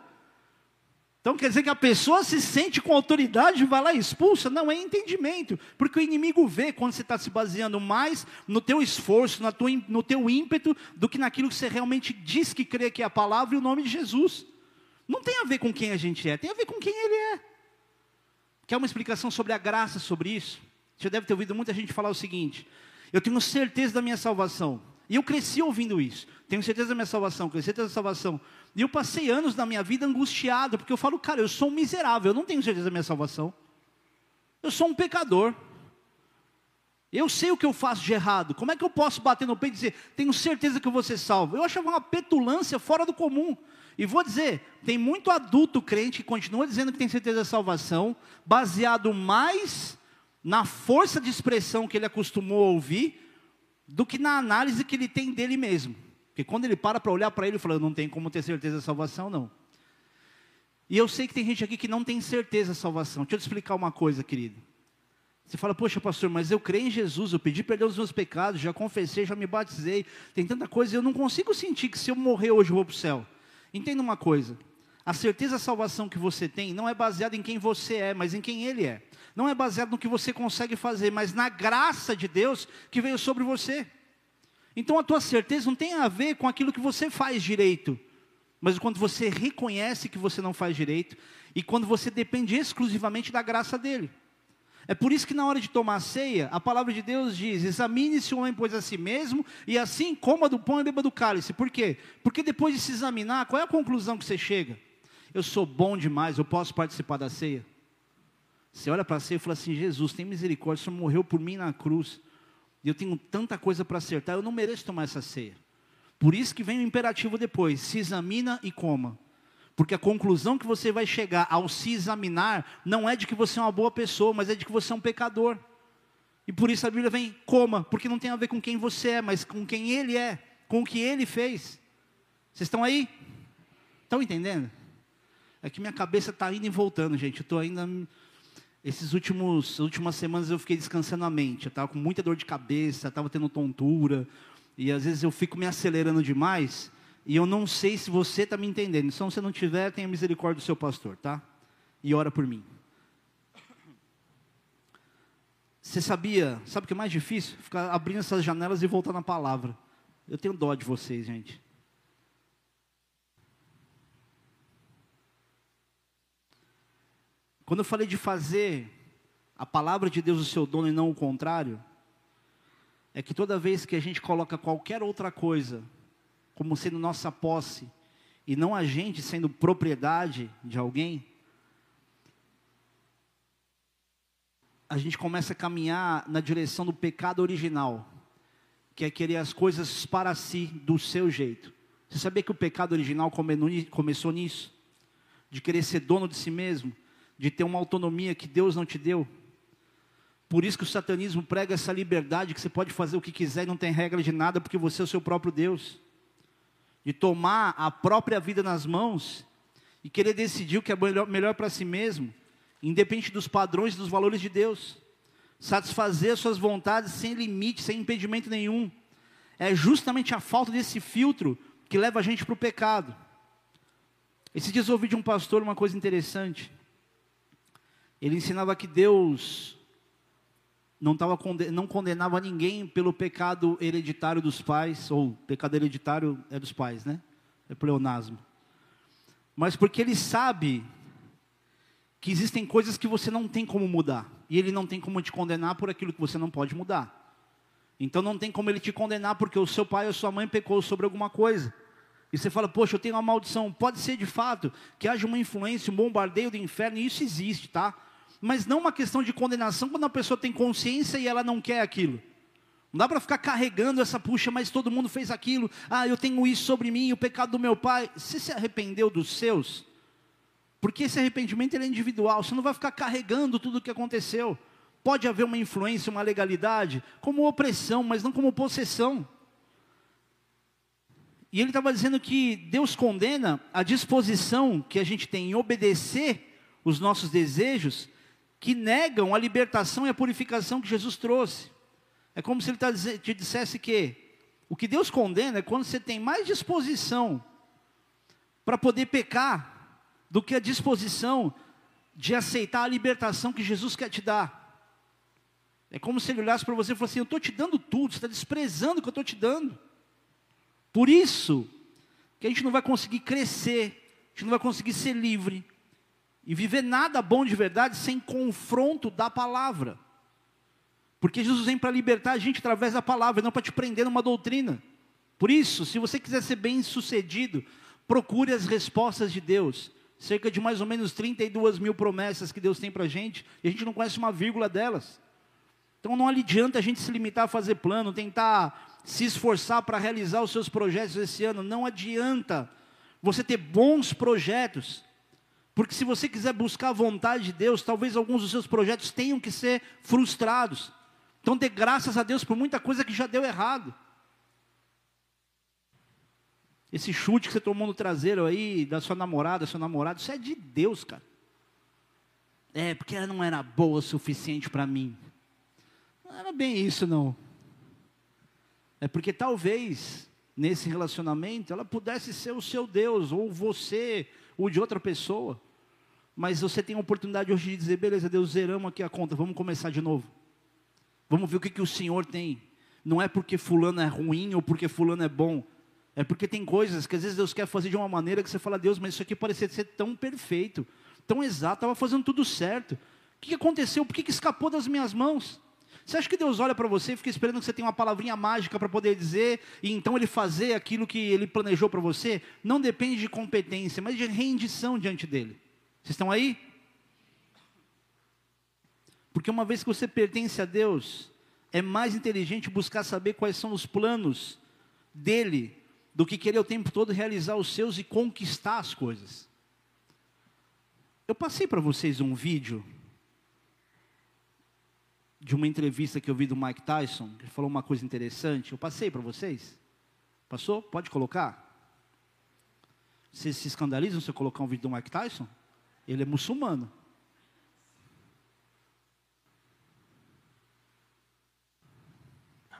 Então quer dizer que a pessoa se sente com autoridade e vai lá e expulsa? Não, é entendimento. Porque o inimigo vê quando você está se baseando mais no teu esforço, no teu, no teu ímpeto, do que naquilo que você realmente diz que crê que é a palavra e o nome de Jesus. Não tem a ver com quem a gente é, tem a ver com quem ele é. Quer uma explicação sobre a graça sobre isso? Você deve ter ouvido muita gente falar o seguinte: eu tenho certeza da minha salvação. E eu cresci ouvindo isso. Tenho certeza da minha salvação, tenho certeza da salvação. E eu passei anos da minha vida angustiado, porque eu falo, cara, eu sou um miserável, eu não tenho certeza da minha salvação. Eu sou um pecador. Eu sei o que eu faço de errado. Como é que eu posso bater no peito e dizer, tenho certeza que eu vou ser salvo? Eu achava uma petulância fora do comum. E vou dizer, tem muito adulto crente que continua dizendo que tem certeza da salvação, baseado mais na força de expressão que ele acostumou a ouvir, do que na análise que ele tem dele mesmo. Porque quando ele para para olhar para ele, ele fala, não tem como ter certeza da salvação, não. E eu sei que tem gente aqui que não tem certeza da salvação. Deixa eu te explicar uma coisa, querido. Você fala, poxa, pastor, mas eu creio em Jesus, eu pedi perdão dos meus pecados, já confessei, já me batizei, tem tanta coisa, eu não consigo sentir que se eu morrer hoje eu vou para o céu. Entenda uma coisa: a certeza da salvação que você tem não é baseada em quem você é, mas em quem Ele é. Não é baseado no que você consegue fazer, mas na graça de Deus que veio sobre você. Então a tua certeza não tem a ver com aquilo que você faz direito, mas quando você reconhece que você não faz direito e quando você depende exclusivamente da graça dele. É por isso que na hora de tomar a ceia, a palavra de Deus diz: examine-se o homem, pois a si mesmo, e assim coma do pão e beba do cálice. Por quê? Porque depois de se examinar, qual é a conclusão que você chega? Eu sou bom demais, eu posso participar da ceia. Você olha para a ceia e fala assim: Jesus, tem misericórdia, o Senhor morreu por mim na cruz e eu tenho tanta coisa para acertar, eu não mereço tomar essa ceia. Por isso que vem o imperativo depois: se examina e coma. Porque a conclusão que você vai chegar ao se examinar não é de que você é uma boa pessoa, mas é de que você é um pecador. E por isso a Bíblia vem coma, porque não tem a ver com quem você é, mas com quem ele é, com o que ele fez. Vocês estão aí? Estão entendendo? É que minha cabeça está indo e voltando, gente. Eu estou ainda esses últimos últimas semanas eu fiquei descansando a mente. Eu estava com muita dor de cabeça, estava tendo tontura. E às vezes eu fico me acelerando demais. E eu não sei se você está me entendendo. Então, se você não tiver, tenha misericórdia do seu pastor, tá? E ora por mim. Você sabia, sabe o que é mais difícil? Ficar abrindo essas janelas e voltar na palavra. Eu tenho dó de vocês, gente. Quando eu falei de fazer a palavra de Deus o seu dono e não o contrário, é que toda vez que a gente coloca qualquer outra coisa como sendo nossa posse e não a gente sendo propriedade de alguém, a gente começa a caminhar na direção do pecado original, que é querer as coisas para si, do seu jeito. Você sabia que o pecado original começou nisso? De querer ser dono de si mesmo? De ter uma autonomia que Deus não te deu. Por isso que o satanismo prega essa liberdade que você pode fazer o que quiser e não tem regra de nada, porque você é o seu próprio Deus. De tomar a própria vida nas mãos e querer decidir o que é melhor, melhor para si mesmo, independente dos padrões e dos valores de Deus. Satisfazer suas vontades sem limite, sem impedimento nenhum. É justamente a falta desse filtro que leva a gente para o pecado. Esses dias eu ouvi de um pastor uma coisa interessante. Ele ensinava que Deus não, tava, não condenava ninguém pelo pecado hereditário dos pais, ou pecado hereditário é dos pais, né? É pleonasmo. Mas porque ele sabe que existem coisas que você não tem como mudar. E ele não tem como te condenar por aquilo que você não pode mudar. Então não tem como ele te condenar porque o seu pai ou sua mãe pecou sobre alguma coisa. E você fala, poxa, eu tenho uma maldição. Pode ser de fato que haja uma influência, um bombardeio do inferno, e isso existe, tá? Mas não uma questão de condenação quando a pessoa tem consciência e ela não quer aquilo. Não dá para ficar carregando essa puxa, mas todo mundo fez aquilo. Ah, eu tenho isso sobre mim, o pecado do meu pai. Você se arrependeu dos seus? Porque esse arrependimento é individual. Você não vai ficar carregando tudo o que aconteceu. Pode haver uma influência, uma legalidade, como opressão, mas não como possessão. E ele estava dizendo que Deus condena a disposição que a gente tem em obedecer os nossos desejos que negam a libertação e a purificação que Jesus trouxe. É como se ele tá te dissesse que o que Deus condena é quando você tem mais disposição para poder pecar do que a disposição de aceitar a libertação que Jesus quer te dar. É como se ele olhasse para você e falasse assim: Eu estou te dando tudo, você está desprezando o que eu estou te dando. Por isso que a gente não vai conseguir crescer, a gente não vai conseguir ser livre e viver nada bom de verdade sem confronto da palavra. Porque Jesus vem para libertar a gente através da palavra, não para te prender numa doutrina. Por isso, se você quiser ser bem sucedido, procure as respostas de Deus. Cerca de mais ou menos 32 mil promessas que Deus tem para a gente, e a gente não conhece uma vírgula delas. Então não adianta a gente se limitar a fazer plano, tentar se esforçar para realizar os seus projetos esse ano. Não adianta você ter bons projetos, porque se você quiser buscar a vontade de Deus, talvez alguns dos seus projetos tenham que ser frustrados. Então dê graças a Deus por muita coisa que já deu errado. Esse chute que você tomou no traseiro aí, da sua namorada, seu namorado, isso é de Deus, cara. É, porque ela não era boa o suficiente para mim. Não era bem isso, não. É porque talvez nesse relacionamento ela pudesse ser o seu Deus, ou você, ou de outra pessoa. Mas você tem a oportunidade hoje de dizer: beleza, Deus, zeramos aqui a conta, vamos começar de novo. Vamos ver o que, que o Senhor tem. Não é porque Fulano é ruim ou porque Fulano é bom. É porque tem coisas que às vezes Deus quer fazer de uma maneira que você fala, Deus, mas isso aqui parecia ser tão perfeito, tão exato, estava fazendo tudo certo. O que aconteceu? Por que, que escapou das minhas mãos? Você acha que Deus olha para você e fica esperando que você tenha uma palavrinha mágica para poder dizer e então ele fazer aquilo que ele planejou para você? Não depende de competência, mas de rendição diante dele. Vocês estão aí? Porque uma vez que você pertence a Deus, é mais inteligente buscar saber quais são os planos dele do que querer o tempo todo realizar os seus e conquistar as coisas. Eu passei para vocês um vídeo de uma entrevista que eu vi do Mike Tyson, que falou uma coisa interessante. Eu passei para vocês? Passou? Pode colocar? Vocês se escandalizam se eu colocar um vídeo do Mike Tyson? Ele é muçulmano.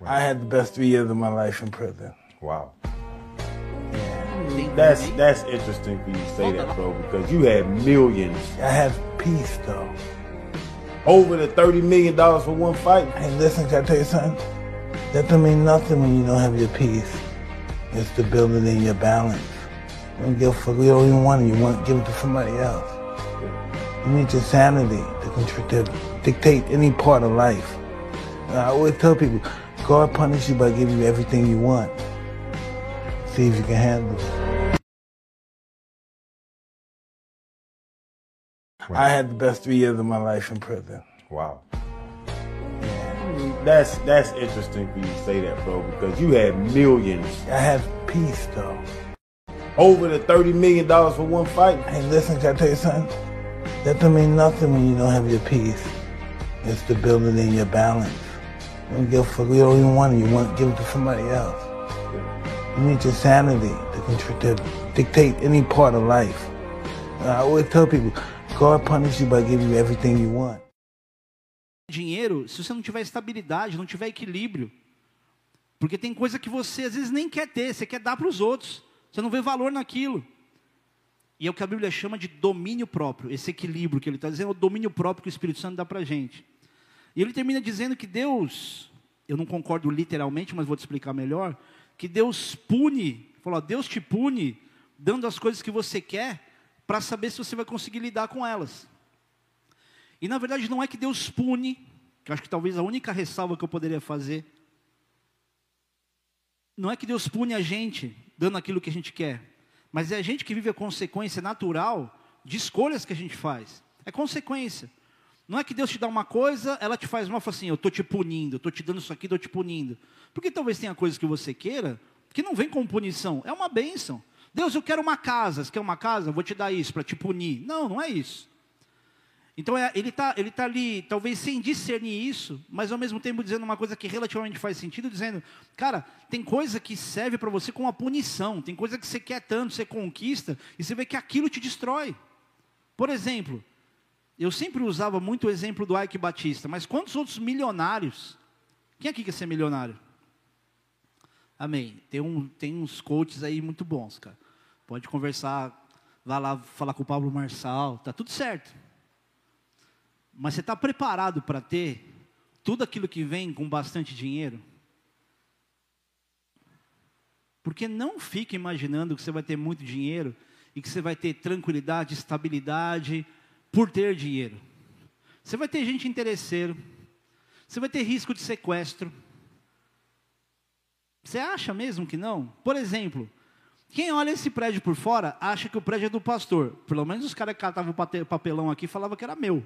I had the best three years of my life in prison. Wow. That's that's interesting for you to say that, bro, because you had millions. I have peace though. Over the thirty million dollars for one fight. Hey, listen, can I tell you something? That don't mean nothing when you don't have your peace. It's the building in your balance. You don't give a fuck. You don't even want it. You want to give it to somebody else. You need your sanity to, to dictate any part of life. I always tell people, God punish you by giving you everything you want. See if you can handle it. I had the best three years of my life in prison. Wow. That's that's interesting for you to say that, bro, because you had millions. I have peace though. Over the thirty million dollars for one fight. Hey, listen, can I tell you something? That don't mean nothing when you don't have your peace. The building in your balance. You don't give a fuck. You don't even want it. You want to give it to somebody else. You need your sanity to, to dictate any part of life. I always tell people, God punish you by giving you everything you want. Dinheiro, se você não tiver estabilidade, não tiver equilíbrio, porque tem coisa que você às vezes nem quer ter, você quer dar para os outros, você não vê valor naquilo. E é o que a Bíblia chama de domínio próprio, esse equilíbrio que ele está dizendo, é o domínio próprio que o Espírito Santo dá para a gente. E ele termina dizendo que Deus, eu não concordo literalmente, mas vou te explicar melhor, que Deus pune, falou, Deus te pune dando as coisas que você quer para saber se você vai conseguir lidar com elas. E na verdade não é que Deus pune, que acho que talvez a única ressalva que eu poderia fazer, não é que Deus pune a gente dando aquilo que a gente quer, mas é a gente que vive a consequência natural de escolhas que a gente faz. É consequência. Não é que Deus te dá uma coisa, ela te faz mal, fala assim, eu estou te punindo, estou te dando isso aqui, estou te punindo. Porque talvez tenha coisas que você queira, que não vem com punição, é uma bênção. Deus, eu quero uma casa, você quer uma casa? Vou te dar isso para te punir. Não, não é isso. Então é, ele está ele tá ali, talvez sem discernir isso, mas ao mesmo tempo dizendo uma coisa que relativamente faz sentido, dizendo, cara, tem coisa que serve para você como uma punição, tem coisa que você quer tanto, você conquista, e você vê que aquilo te destrói. Por exemplo, Eu sempre usava muito o exemplo do Ike Batista, mas quantos outros milionários? Quem aqui quer ser milionário? Amém. Tem, um, tem uns coaches aí muito bons, cara. Pode conversar, vai lá falar com o Pablo Marçal, tá tudo certo. Mas você está preparado para ter tudo aquilo que vem com bastante dinheiro? Porque não fique imaginando que você vai ter muito dinheiro e que você vai ter tranquilidade, estabilidade por ter dinheiro. Você vai ter gente interesseiro, você vai ter risco de sequestro. Você acha mesmo que não? Por exemplo, quem olha esse prédio por fora acha que o prédio é do pastor. Pelo menos os caras que catavam o papelão aqui falavam que era meu.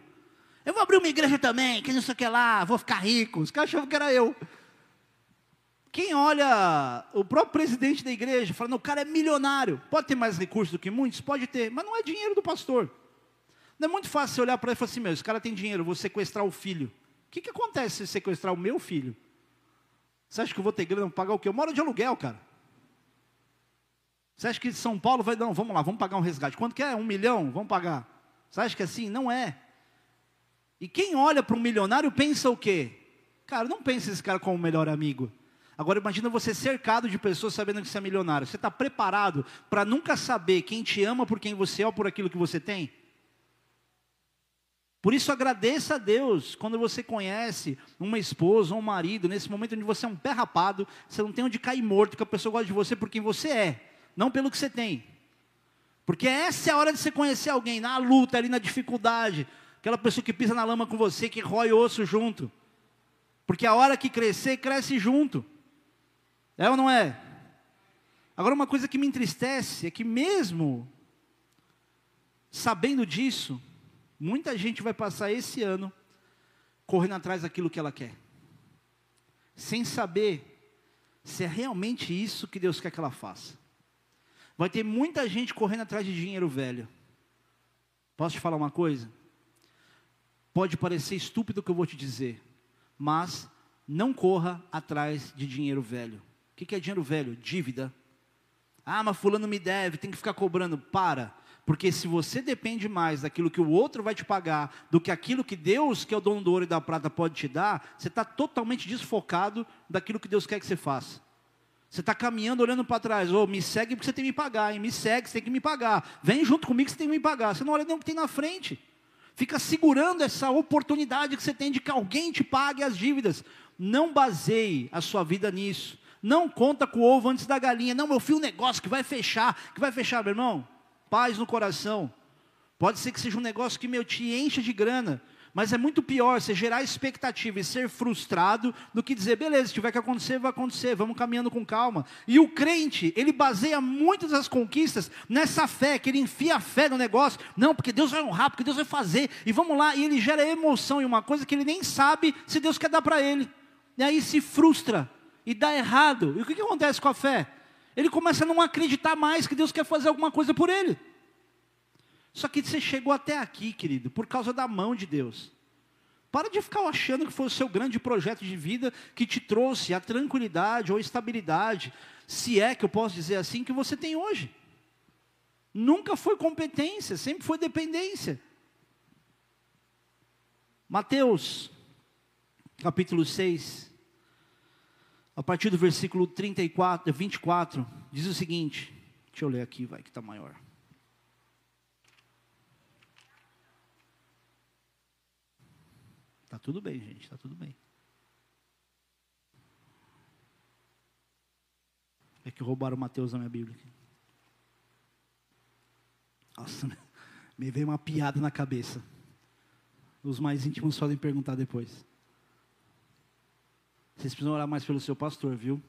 Eu vou abrir uma igreja também, que não sei o que lá, vou ficar rico. Os caras achavam que era eu. Quem olha o próprio presidente da igreja, fala, o cara é milionário. Pode ter mais recursos do que muitos? Pode ter, mas não é dinheiro do pastor. Não é muito fácil você olhar para ele e falar assim, meu, esse cara tem dinheiro, vou sequestrar o filho. O que, que acontece se sequestrar o meu filho? Você acha que eu vou ter grana para pagar o quê? Eu moro de aluguel, cara. Você acha que São Paulo vai, não, vamos lá, vamos pagar um resgate. Quanto que é? Um milhão? Vamos pagar. Você acha que é assim? Não é. E quem olha para um milionário pensa o quê? Cara, não pensa esse cara como o melhor amigo. Agora imagina você cercado de pessoas sabendo que você é milionário. Você está preparado para nunca saber quem te ama por quem você é ou por aquilo que você tem? Por isso agradeça a Deus quando você conhece uma esposa ou um marido, nesse momento onde você é um pé rapado, você não tem onde cair morto, que a pessoa gosta de você por quem você é, não pelo que você tem. Porque essa é a hora de você conhecer alguém na luta, ali na dificuldade, Aquela pessoa que pisa na lama com você, que rói osso junto. Porque a hora que crescer, cresce junto. É ou não é? Agora, uma coisa que me entristece é que, mesmo sabendo disso, muita gente vai passar esse ano correndo atrás daquilo que ela quer, sem saber se é realmente isso que Deus quer que ela faça. Vai ter muita gente correndo atrás de dinheiro velho. Posso te falar uma coisa? Pode parecer estúpido o que eu vou te dizer, mas não corra atrás de dinheiro velho. O que é dinheiro velho? Dívida. Ah, mas fulano me deve, tem que ficar cobrando. Para. Porque se você depende mais daquilo que o outro vai te pagar do que aquilo que Deus, que é o dono do ouro e da prata, pode te dar, você está totalmente desfocado daquilo que Deus quer que você faça. Você está caminhando olhando para trás, oh, me segue porque você tem que me pagar, hein? me segue, você tem que me pagar. Vem junto comigo que você tem que me pagar. Você não olha nem o que tem na frente. Fica segurando essa oportunidade que você tem de que alguém te pague as dívidas. Não baseie a sua vida nisso. Não conta com o ovo antes da galinha. Não, meu filho, um negócio que vai fechar, que vai fechar, meu irmão. Paz no coração. Pode ser que seja um negócio que meu te encha de grana, mas é muito pior você gerar expectativa e ser frustrado do que dizer, beleza, se tiver que acontecer, vai acontecer, vamos caminhando com calma. E o crente, ele baseia muitas das conquistas nessa fé, que ele enfia a fé no negócio. Não, porque Deus vai honrar, porque Deus vai fazer. E vamos lá, e ele gera emoção em uma coisa que ele nem sabe se Deus quer dar para ele. E aí se frustra e dá errado. E o que, que acontece com a fé? Ele começa a não acreditar mais que Deus quer fazer alguma coisa por ele. Só que você chegou até aqui, querido, por causa da mão de Deus. Para de ficar achando que foi o seu grande projeto de vida que te trouxe a tranquilidade ou estabilidade, se é que eu posso dizer assim, que você tem hoje. Nunca foi competência, sempre foi dependência. Mateus, capítulo 6, a partir do versículo 34, 24, diz o seguinte: deixa eu ler aqui, vai que está maior. Está tudo bem, gente, está tudo bem. É que roubaram Mateus na minha Bíblia. Nossa, me veio uma piada na cabeça. Os mais íntimos podem perguntar depois. Vocês precisam orar mais pelo seu pastor, viu?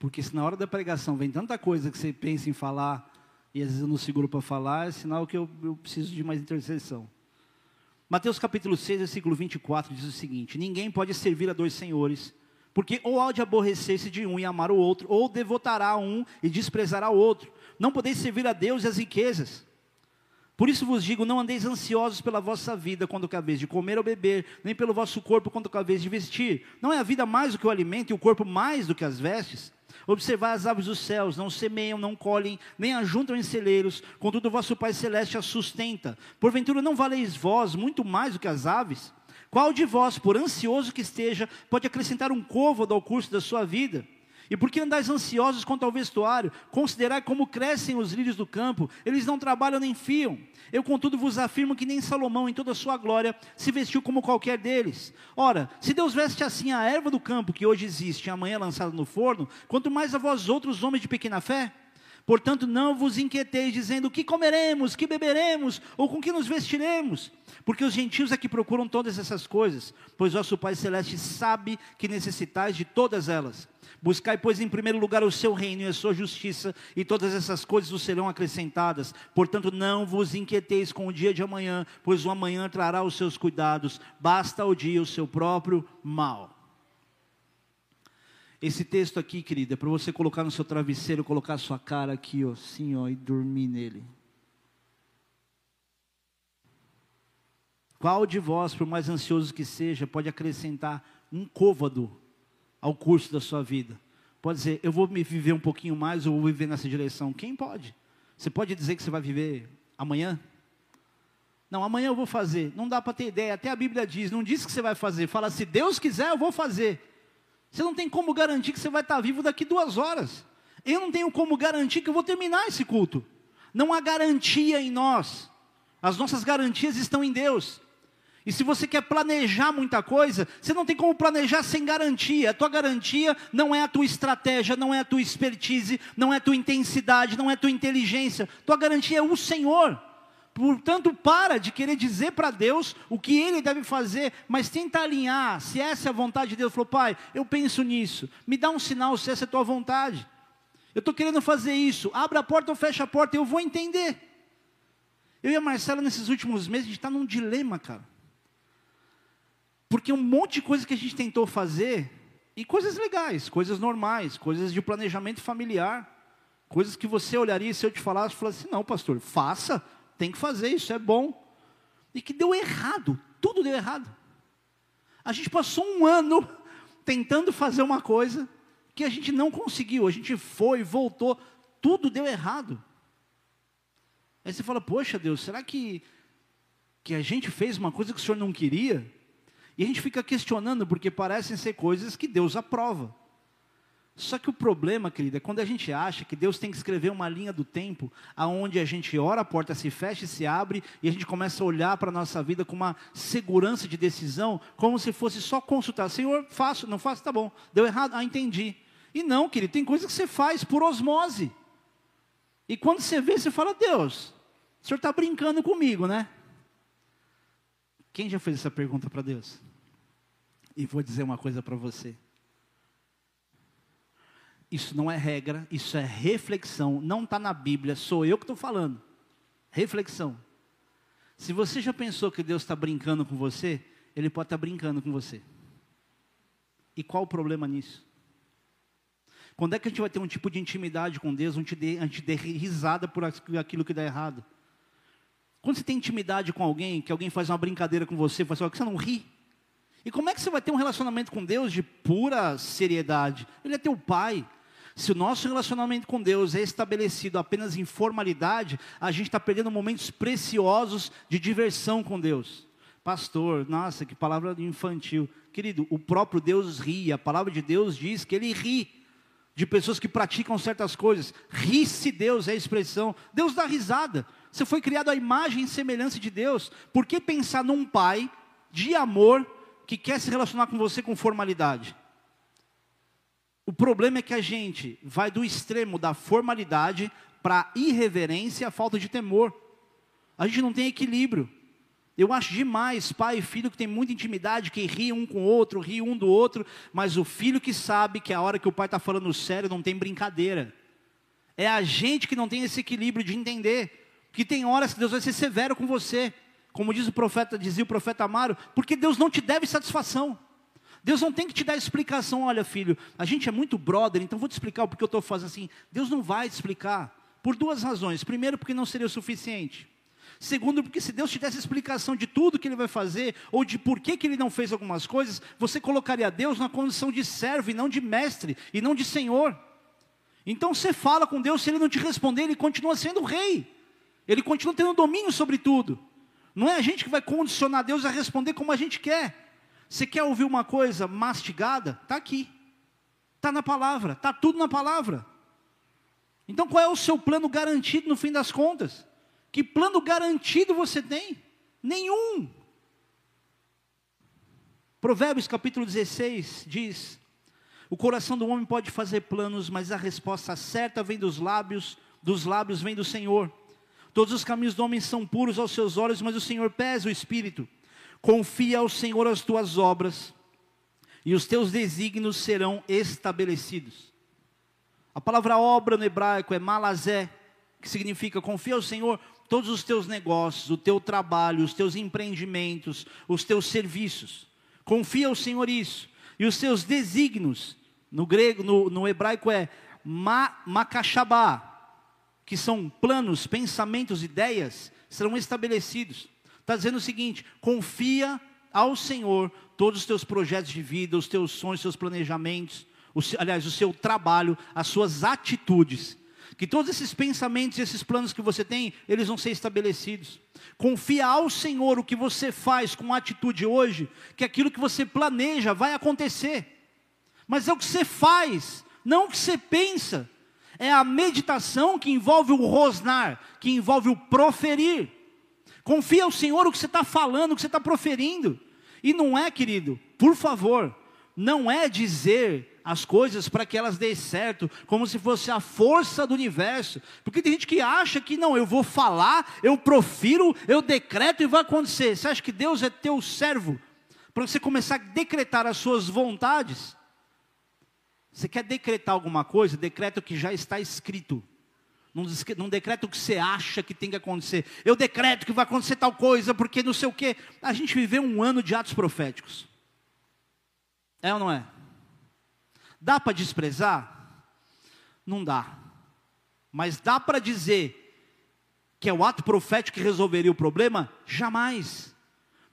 Porque se na hora da pregação vem tanta coisa que você pensa em falar e às vezes eu não seguro para falar, é sinal que eu, eu preciso de mais intercessão. Mateus capítulo 6, versículo 24 diz o seguinte: Ninguém pode servir a dois senhores, porque ou há de aborrecer-se de um e amar o outro, ou devotará um e desprezará o outro. Não podeis servir a Deus e as riquezas. Por isso vos digo: não andeis ansiosos pela vossa vida quando vez de comer ou beber, nem pelo vosso corpo quando vez de vestir. Não é a vida mais do que o alimento e o corpo mais do que as vestes? Observai as aves dos céus, não semeiam, não colhem, nem ajuntam em celeiros, contudo vosso Pai Celeste as sustenta. Porventura não valeis vós muito mais do que as aves? Qual de vós, por ansioso que esteja, pode acrescentar um côvado ao curso da sua vida? E por que andais ansiosos quanto ao vestuário? Considerai como crescem os lírios do campo, eles não trabalham nem fiam. Eu, contudo, vos afirmo que nem Salomão, em toda a sua glória, se vestiu como qualquer deles. Ora, se Deus veste assim a erva do campo, que hoje existe e amanhã lançada no forno, quanto mais a vós outros, homens de pequena fé? Portanto, não vos inquieteis dizendo: que comeremos, que beberemos, ou com que nos vestiremos? Porque os gentios é que procuram todas essas coisas, pois vosso Pai Celeste sabe que necessitais de todas elas. Buscai, pois, em primeiro lugar o seu reino e a sua justiça, e todas essas coisas vos serão acrescentadas. Portanto, não vos inquieteis com o dia de amanhã, pois o amanhã trará os seus cuidados. Basta o dia o seu próprio mal. Esse texto aqui, querida, é para você colocar no seu travesseiro, colocar a sua cara aqui, ó, assim, ó, e dormir nele. Qual de vós, por mais ansioso que seja, pode acrescentar um côvado ao curso da sua vida? Pode dizer, eu vou me viver um pouquinho mais, ou vou viver nessa direção. Quem pode? Você pode dizer que você vai viver amanhã? Não, amanhã eu vou fazer. Não dá para ter ideia. Até a Bíblia diz, não diz que você vai fazer. Fala, se Deus quiser, eu vou fazer. Você não tem como garantir que você vai estar vivo daqui duas horas. Eu não tenho como garantir que eu vou terminar esse culto. Não há garantia em nós. As nossas garantias estão em Deus. E se você quer planejar muita coisa, você não tem como planejar sem garantia. A tua garantia não é a tua estratégia, não é a tua expertise, não é a tua intensidade, não é a tua inteligência. Tua garantia é o Senhor. Portanto, para de querer dizer para Deus o que Ele deve fazer, mas tenta alinhar, se essa é a vontade de Deus. Falou, Pai, eu penso nisso, me dá um sinal se essa é a tua vontade. Eu estou querendo fazer isso, abre a porta ou fecha a porta, eu vou entender. Eu e a Marcela, nesses últimos meses, a gente está num dilema, cara. Porque um monte de coisa que a gente tentou fazer, e coisas legais, coisas normais, coisas de planejamento familiar, coisas que você olharia se eu te falasse, falasse assim, não, pastor, faça, tem que fazer, isso é bom. E que deu errado, tudo deu errado. A gente passou um ano tentando fazer uma coisa que a gente não conseguiu. A gente foi, voltou, tudo deu errado. Aí você fala, poxa Deus, será que, que a gente fez uma coisa que o Senhor não queria? E a gente fica questionando, porque parecem ser coisas que Deus aprova. Só que o problema, querida, é quando a gente acha que Deus tem que escrever uma linha do tempo, aonde a gente ora, a porta se fecha e se abre, e a gente começa a olhar para a nossa vida com uma segurança de decisão, como se fosse só consultar. Senhor, faço, não faço, tá bom. Deu errado? Ah, entendi. E não, querido, tem coisas que você faz por osmose. E quando você vê, você fala, Deus, o senhor está brincando comigo, né? Quem já fez essa pergunta para Deus? E vou dizer uma coisa para você. Isso não é regra, isso é reflexão. Não está na Bíblia, sou eu que estou falando. Reflexão. Se você já pensou que Deus está brincando com você, Ele pode estar tá brincando com você. E qual o problema nisso? Quando é que a gente vai ter um tipo de intimidade com Deus, onde a gente dê risada por aquilo que dá errado? Quando você tem intimidade com alguém, que alguém faz uma brincadeira com você, faz que você não ri. E como é que você vai ter um relacionamento com Deus de pura seriedade? Ele é teu pai, se o nosso relacionamento com Deus é estabelecido apenas em formalidade, a gente está perdendo momentos preciosos de diversão com Deus. Pastor, nossa, que palavra infantil. Querido, o próprio Deus ri, a palavra de Deus diz que ele ri de pessoas que praticam certas coisas. Ri-se Deus é a expressão. Deus dá risada. Você foi criado à imagem e semelhança de Deus. Por que pensar num pai de amor que quer se relacionar com você com formalidade? O problema é que a gente vai do extremo da formalidade para irreverência, a falta de temor. A gente não tem equilíbrio. Eu acho demais pai e filho que tem muita intimidade, que ri um com o outro, ri um do outro, mas o filho que sabe que a hora que o pai está falando sério não tem brincadeira. É a gente que não tem esse equilíbrio de entender que tem horas que Deus vai ser severo com você, como diz o profeta, dizia o profeta Amaro, porque Deus não te deve satisfação. Deus não tem que te dar explicação, olha filho, a gente é muito brother, então vou te explicar o porquê eu estou fazendo assim. Deus não vai te explicar, por duas razões. Primeiro, porque não seria o suficiente. Segundo, porque se Deus te desse explicação de tudo que Ele vai fazer, ou de por que, que Ele não fez algumas coisas, você colocaria Deus na condição de servo e não de mestre, e não de senhor. Então você fala com Deus, se ele não te responder, ele continua sendo rei. Ele continua tendo domínio sobre tudo. Não é a gente que vai condicionar Deus a responder como a gente quer. Você quer ouvir uma coisa mastigada? Está aqui. Está na palavra. Está tudo na palavra. Então qual é o seu plano garantido no fim das contas? Que plano garantido você tem? Nenhum. Provérbios capítulo 16 diz: O coração do homem pode fazer planos, mas a resposta certa vem dos lábios, dos lábios vem do Senhor. Todos os caminhos do homem são puros aos seus olhos, mas o Senhor pesa o espírito. Confia ao Senhor as tuas obras, e os teus desígnios serão estabelecidos. A palavra obra no hebraico é malazé, que significa confia ao Senhor todos os teus negócios, o teu trabalho, os teus empreendimentos, os teus serviços. Confia ao Senhor isso. E os teus desígnios, no grego, no, no hebraico é ma, makashabá, que são planos, pensamentos, ideias, serão estabelecidos. Está dizendo o seguinte: confia ao Senhor todos os teus projetos de vida, os teus sonhos, os teus planejamentos, aliás, o seu trabalho, as suas atitudes. Que todos esses pensamentos, esses planos que você tem, eles vão ser estabelecidos. Confia ao Senhor o que você faz com atitude hoje, que aquilo que você planeja vai acontecer. Mas é o que você faz, não o que você pensa. É a meditação que envolve o rosnar, que envolve o proferir. Confia ao Senhor o que você está falando, o que você está proferindo. E não é, querido, por favor, não é dizer as coisas para que elas dêem certo, como se fosse a força do universo. Porque tem gente que acha que não, eu vou falar, eu profiro, eu decreto e vai acontecer. Você acha que Deus é teu servo para você começar a decretar as suas vontades? Você quer decretar alguma coisa? Decreta o que já está escrito. Não, decreta o que você acha que tem que acontecer. Eu decreto que vai acontecer tal coisa, porque não sei o quê. A gente viveu um ano de atos proféticos. É ou não é? Dá para desprezar? Não dá. Mas dá para dizer que é o ato profético que resolveria o problema? Jamais.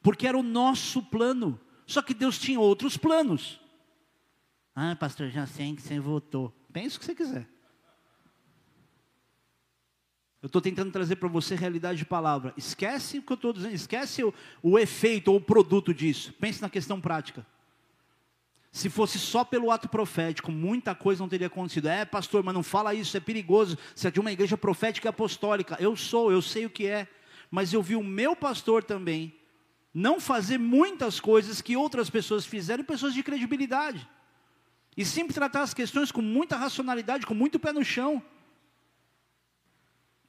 Porque era o nosso plano. Só que Deus tinha outros planos. Ah, pastor, já sei que você votou. Pense o que você quiser. Eu estou tentando trazer para você realidade de palavra. Esquece o que eu estou dizendo, esquece o, o efeito ou o produto disso. Pense na questão prática. Se fosse só pelo ato profético, muita coisa não teria acontecido. É, pastor, mas não fala isso, é perigoso. Você é de uma igreja profética e apostólica. Eu sou, eu sei o que é. Mas eu vi o meu pastor também não fazer muitas coisas que outras pessoas fizeram, pessoas de credibilidade. E sempre tratar as questões com muita racionalidade, com muito pé no chão.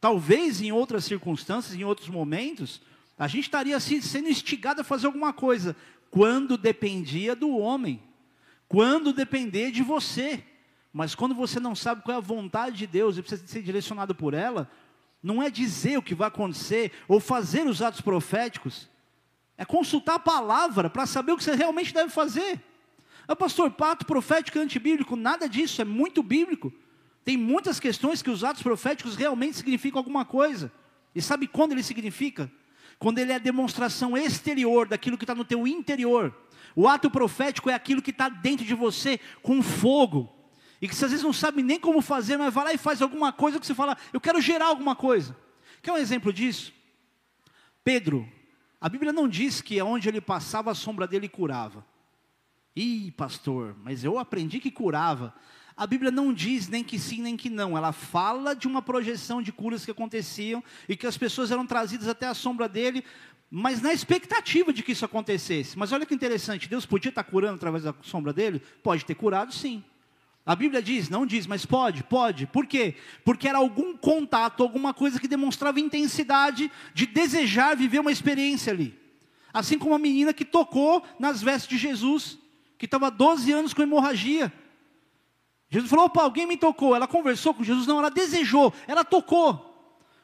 Talvez em outras circunstâncias, em outros momentos, a gente estaria sendo instigado a fazer alguma coisa, quando dependia do homem, quando depender de você. Mas quando você não sabe qual é a vontade de Deus e precisa ser direcionado por ela, não é dizer o que vai acontecer ou fazer os atos proféticos, é consultar a palavra para saber o que você realmente deve fazer. Ah, pastor, pato profético é antibíblico, nada disso, é muito bíblico. Tem muitas questões que os atos proféticos realmente significam alguma coisa. E sabe quando ele significa? Quando ele é a demonstração exterior daquilo que está no teu interior. O ato profético é aquilo que está dentro de você com fogo. E que você às vezes não sabe nem como fazer, mas vai lá e faz alguma coisa que você fala, eu quero gerar alguma coisa. Quer um exemplo disso? Pedro, a Bíblia não diz que onde ele passava a sombra dele curava. Ih, pastor, mas eu aprendi que curava. A Bíblia não diz nem que sim, nem que não. Ela fala de uma projeção de curas que aconteciam e que as pessoas eram trazidas até a sombra dele, mas na expectativa de que isso acontecesse. Mas olha que interessante, Deus podia estar curando através da sombra dele? Pode ter curado, sim. A Bíblia diz, não diz, mas pode, pode. Por quê? Porque era algum contato, alguma coisa que demonstrava intensidade de desejar viver uma experiência ali. Assim como a menina que tocou nas vestes de Jesus que estava 12 anos com hemorragia. Jesus falou: opa, alguém me tocou. Ela conversou com Jesus, não, ela desejou, ela tocou.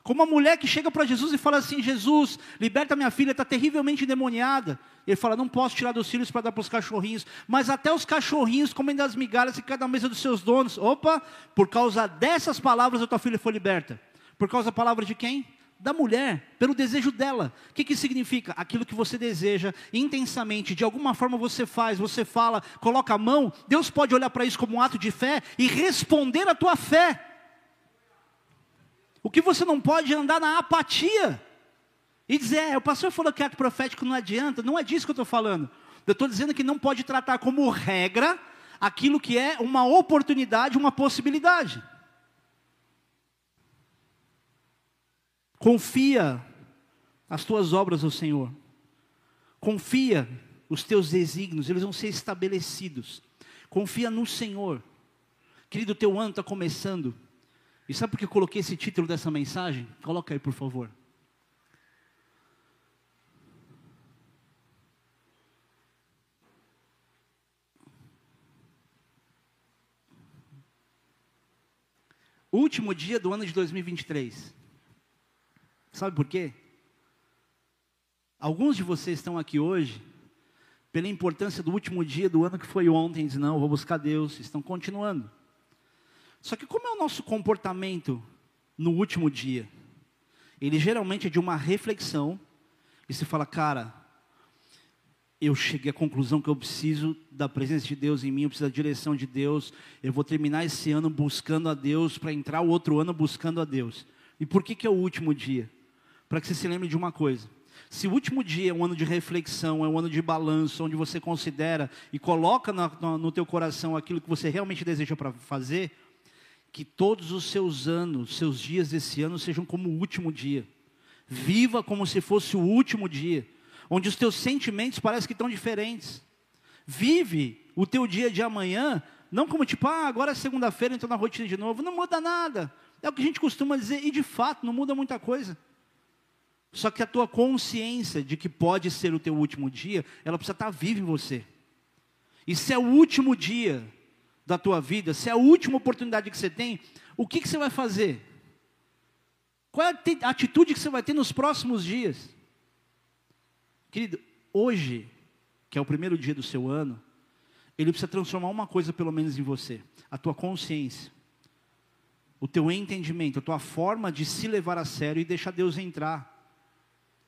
Como uma mulher que chega para Jesus e fala assim: Jesus, liberta minha filha, está terrivelmente endemoniada. Ele fala: Não posso tirar dos filhos para dar para os cachorrinhos, mas até os cachorrinhos comem das migalhas que cada mesa dos seus donos. Opa, por causa dessas palavras a tua filha foi liberta. Por causa da palavra de quem? Da mulher, pelo desejo dela. O que, que significa? Aquilo que você deseja intensamente, de alguma forma você faz, você fala, coloca a mão, Deus pode olhar para isso como um ato de fé e responder à tua fé. O que você não pode é andar na apatia e dizer, é, o pastor falou que ato profético não adianta, não é disso que eu estou falando. Eu estou dizendo que não pode tratar como regra aquilo que é uma oportunidade, uma possibilidade. Confia as tuas obras ao Senhor. Confia os teus desígnios, eles vão ser estabelecidos. Confia no Senhor. Querido, teu ano está começando. E sabe por que eu coloquei esse título dessa mensagem? Coloca aí, por favor. Último dia do ano de 2023. Sabe por quê? Alguns de vocês estão aqui hoje pela importância do último dia do ano que foi ontem, dizem, não, vou buscar Deus, estão continuando. Só que como é o nosso comportamento no último dia? Ele geralmente é de uma reflexão, e se fala, cara, eu cheguei à conclusão que eu preciso da presença de Deus em mim, eu preciso da direção de Deus, eu vou terminar esse ano buscando a Deus, para entrar o outro ano buscando a Deus. E por que, que é o último dia? Para que você se lembre de uma coisa. Se o último dia é um ano de reflexão, é um ano de balanço, onde você considera e coloca no, no, teu coração aquilo que você realmente deseja para fazer, que todos os seus anos, seus dias desse ano sejam como o último dia. Viva como se fosse o último dia, onde os teus sentimentos parecem que estão diferentes. Vive o teu dia de amanhã, não como tipo, ah, agora é segunda-feira, estou na rotina de novo. Não muda nada. É o que a gente costuma dizer, e de fato, não muda muita coisa. Só que a tua consciência de que pode ser o teu último dia, ela precisa estar viva em você. E se é o último dia da tua vida, se é a última oportunidade que você tem, o que, que você vai fazer? Qual é a atitude que você vai ter nos próximos dias? Querido, hoje, que é o primeiro dia do seu ano, ele precisa transformar uma coisa pelo menos em você: a tua consciência, o teu entendimento, a tua forma de se levar a sério e deixar Deus entrar.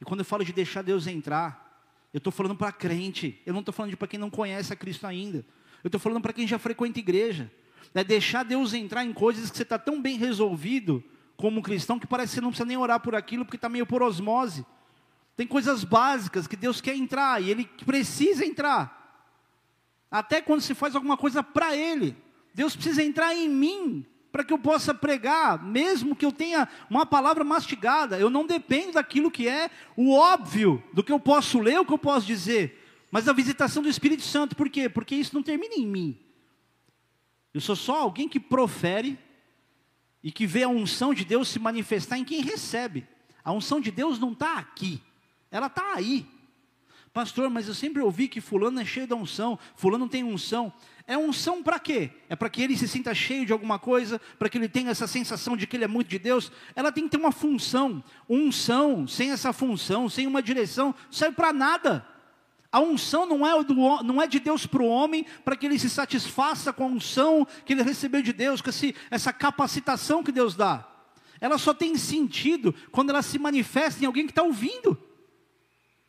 E quando eu falo de deixar Deus entrar, eu estou falando para crente, eu não estou falando para quem não conhece a Cristo ainda. Eu estou falando para quem já frequenta igreja. É deixar Deus entrar em coisas que você está tão bem resolvido como cristão que parece que você não precisa nem orar por aquilo porque está meio por osmose. Tem coisas básicas que Deus quer entrar e Ele precisa entrar. Até quando se faz alguma coisa para Ele. Deus precisa entrar em mim para que eu possa pregar, mesmo que eu tenha uma palavra mastigada. Eu não dependo daquilo que é o óbvio, do que eu posso ler, o que eu posso dizer. Mas a visitação do Espírito Santo, por quê? Porque isso não termina em mim. Eu sou só alguém que profere e que vê a unção de Deus se manifestar em quem recebe. A unção de Deus não está aqui, ela está aí. Pastor, mas eu sempre ouvi que fulano é cheio da unção, fulano tem unção. É unção para quê? É para que ele se sinta cheio de alguma coisa, para que ele tenha essa sensação de que ele é muito de Deus. Ela tem que ter uma função. Unção, sem essa função, sem uma direção, não serve para nada. A unção não é, do, não é de Deus para o homem, para que ele se satisfaça com a unção que ele recebeu de Deus, com esse, essa capacitação que Deus dá. Ela só tem sentido quando ela se manifesta em alguém que está ouvindo.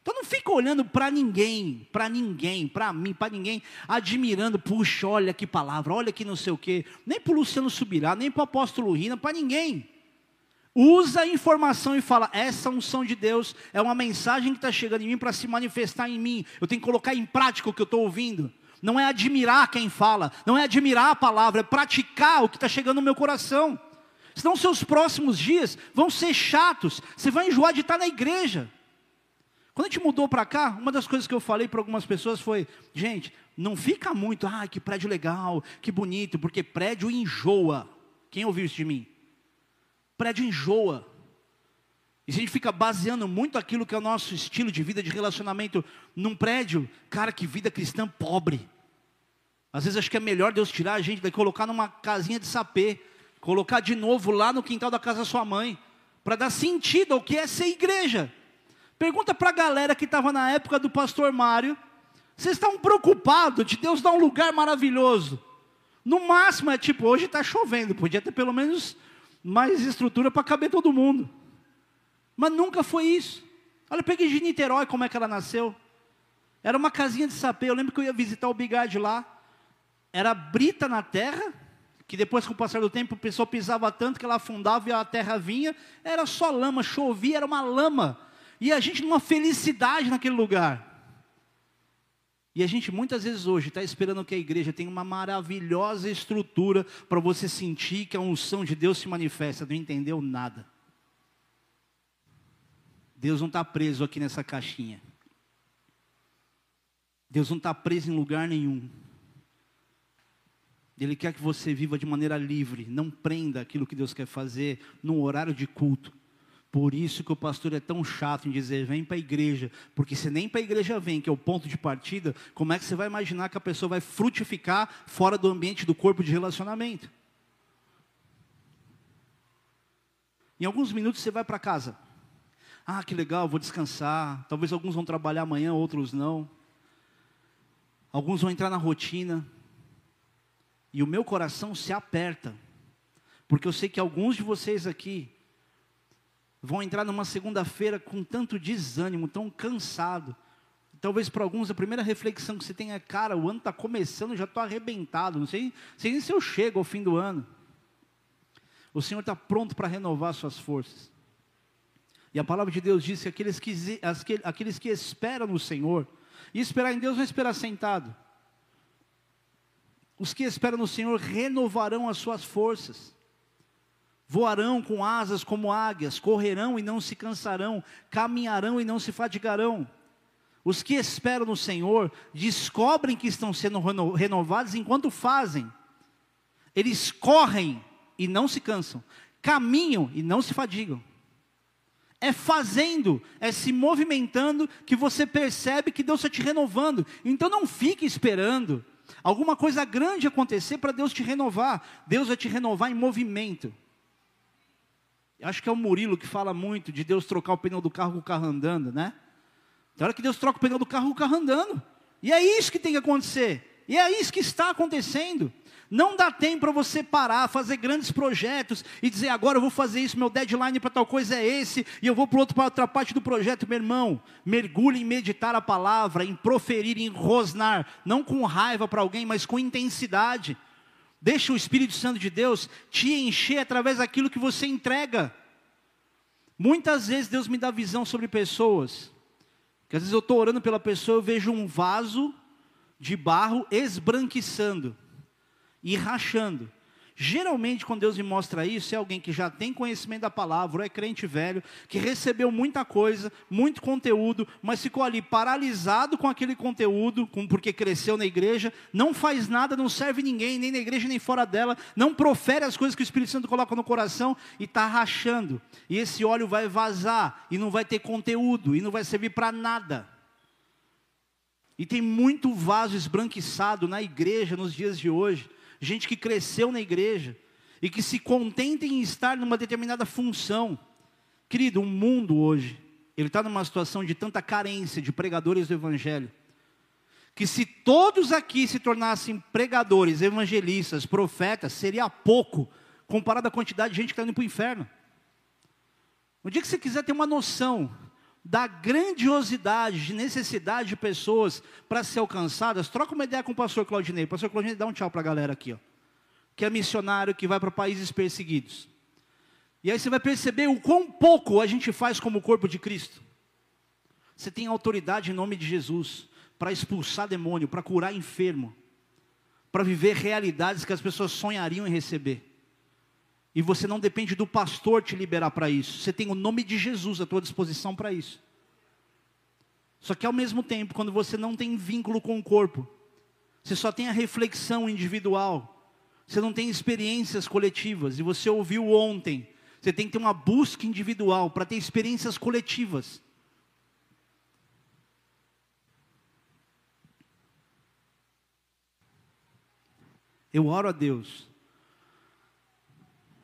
Então não fica olhando para ninguém, para ninguém, para mim, para ninguém, admirando, puxa, olha que palavra, olha que não sei o quê. Nem para o Luciano Subirá, nem para o apóstolo Rina, para ninguém. Usa a informação e fala: essa unção de Deus é uma mensagem que está chegando em mim para se manifestar em mim. Eu tenho que colocar em prática o que eu estou ouvindo. Não é admirar quem fala, não é admirar a palavra, é praticar o que está chegando no meu coração. Senão seus próximos dias vão ser chatos. Você vai enjoar de estar na igreja. Quando a gente mudou para cá, uma das coisas que eu falei para algumas pessoas foi: gente, não fica muito, ah, que prédio legal, que bonito, porque prédio enjoa. Quem ouviu isso de mim? prédio enjoa. E se a gente fica baseando muito aquilo que é o nosso estilo de vida, de relacionamento, num prédio, cara, que vida cristã pobre. Às vezes acho que é melhor Deus tirar a gente e colocar numa casinha de sapê, colocar de novo lá no quintal da casa da sua mãe, para dar sentido ao que é ser igreja. Pergunta para a galera que estava na época do pastor Mário, vocês estão preocupados de Deus dar um lugar maravilhoso? No máximo é tipo, hoje está chovendo, podia ter pelo menos mais estrutura para caber todo mundo. Mas nunca foi isso. Olha, peguei de Niterói como é que ela nasceu. Era uma casinha de sapê. Eu lembro que eu ia visitar o Bigard lá. Era brita na terra, que depois, com o passar do tempo, o pessoal pisava tanto que ela afundava e a terra vinha. Era só lama, chovia, era uma lama. E a gente numa felicidade naquele lugar. E a gente muitas vezes hoje está esperando que a igreja tenha uma maravilhosa estrutura para você sentir que a unção de Deus se manifesta. Não entendeu nada. Deus não está preso aqui nessa caixinha. Deus não está preso em lugar nenhum. Ele quer que você viva de maneira livre, não prenda aquilo que Deus quer fazer num horário de culto. Por isso que o pastor é tão chato em dizer, vem para a igreja, porque se nem para a igreja vem, que é o ponto de partida, como é que você vai imaginar que a pessoa vai frutificar fora do ambiente do corpo de relacionamento? Em alguns minutos você vai para casa. Ah, que legal, vou descansar. Talvez alguns vão trabalhar amanhã, outros não. Alguns vão entrar na rotina. E o meu coração se aperta. Porque eu sei que alguns de vocês aqui vão entrar numa segunda-feira com tanto desânimo, tão cansado. Talvez para alguns a primeira reflexão que você tem é: cara, o ano está começando, já estou arrebentado, não sei, sei nem se eu chego ao fim do ano. O Senhor está pronto para renovar suas forças. E a palavra de Deus diz que aqueles que, aqueles que esperam no Senhor, e esperar em Deus não é esperar sentado. Os que esperam no Senhor renovarão as suas forças, voarão com asas como águias, correrão e não se cansarão, caminharão e não se fatigarão. Os que esperam no Senhor descobrem que estão sendo renovados enquanto fazem. Eles correm e não se cansam, caminham e não se fadigam. É fazendo, é se movimentando que você percebe que Deus está te renovando. Então não fique esperando alguma coisa grande acontecer para Deus te renovar. Deus vai te renovar em movimento. Acho que é o Murilo que fala muito de Deus trocar o pneu do carro com o carro andando, né? Tem hora que Deus troca o pneu do carro com o carro andando. E é isso que tem que acontecer. E é isso que está acontecendo. Não dá tempo para você parar, fazer grandes projetos e dizer agora eu vou fazer isso, meu deadline para tal coisa é esse, e eu vou para outra parte do projeto, meu irmão. Mergulhe em meditar a palavra, em proferir, em rosnar, não com raiva para alguém, mas com intensidade. Deixa o Espírito Santo de Deus te encher através daquilo que você entrega. Muitas vezes Deus me dá visão sobre pessoas, que às vezes eu estou orando pela pessoa, eu vejo um vaso de barro esbranquiçando e rachando. Geralmente, quando Deus me mostra isso, é alguém que já tem conhecimento da palavra, ou é crente velho, que recebeu muita coisa, muito conteúdo, mas ficou ali paralisado com aquele conteúdo, porque cresceu na igreja, não faz nada, não serve ninguém, nem na igreja nem fora dela, não profere as coisas que o Espírito Santo coloca no coração e está rachando. E esse óleo vai vazar, e não vai ter conteúdo, e não vai servir para nada. E tem muito vaso esbranquiçado na igreja nos dias de hoje gente que cresceu na igreja e que se contenta em estar numa determinada função. Querido, o mundo hoje, ele está numa situação de tanta carência de pregadores do Evangelho, que se todos aqui se tornassem pregadores, evangelistas, profetas, seria pouco, comparado à quantidade de gente que está indo para o inferno. No dia que você quiser ter uma noção da grandiosidade, de necessidade de pessoas para ser alcançadas, troca uma ideia com o pastor Claudinei. O pastor Claudinei dá um tchau para a galera aqui, ó, que é missionário, que vai para países perseguidos. E aí você vai perceber o quão pouco a gente faz como corpo de Cristo. Você tem autoridade em nome de Jesus para expulsar demônio, para curar enfermo, para viver realidades que as pessoas sonhariam em receber. E você não depende do pastor te liberar para isso. Você tem o nome de Jesus à tua disposição para isso. Só que ao mesmo tempo, quando você não tem vínculo com o corpo, você só tem a reflexão individual, você não tem experiências coletivas, e você ouviu ontem, você tem que ter uma busca individual para ter experiências coletivas. Eu oro a Deus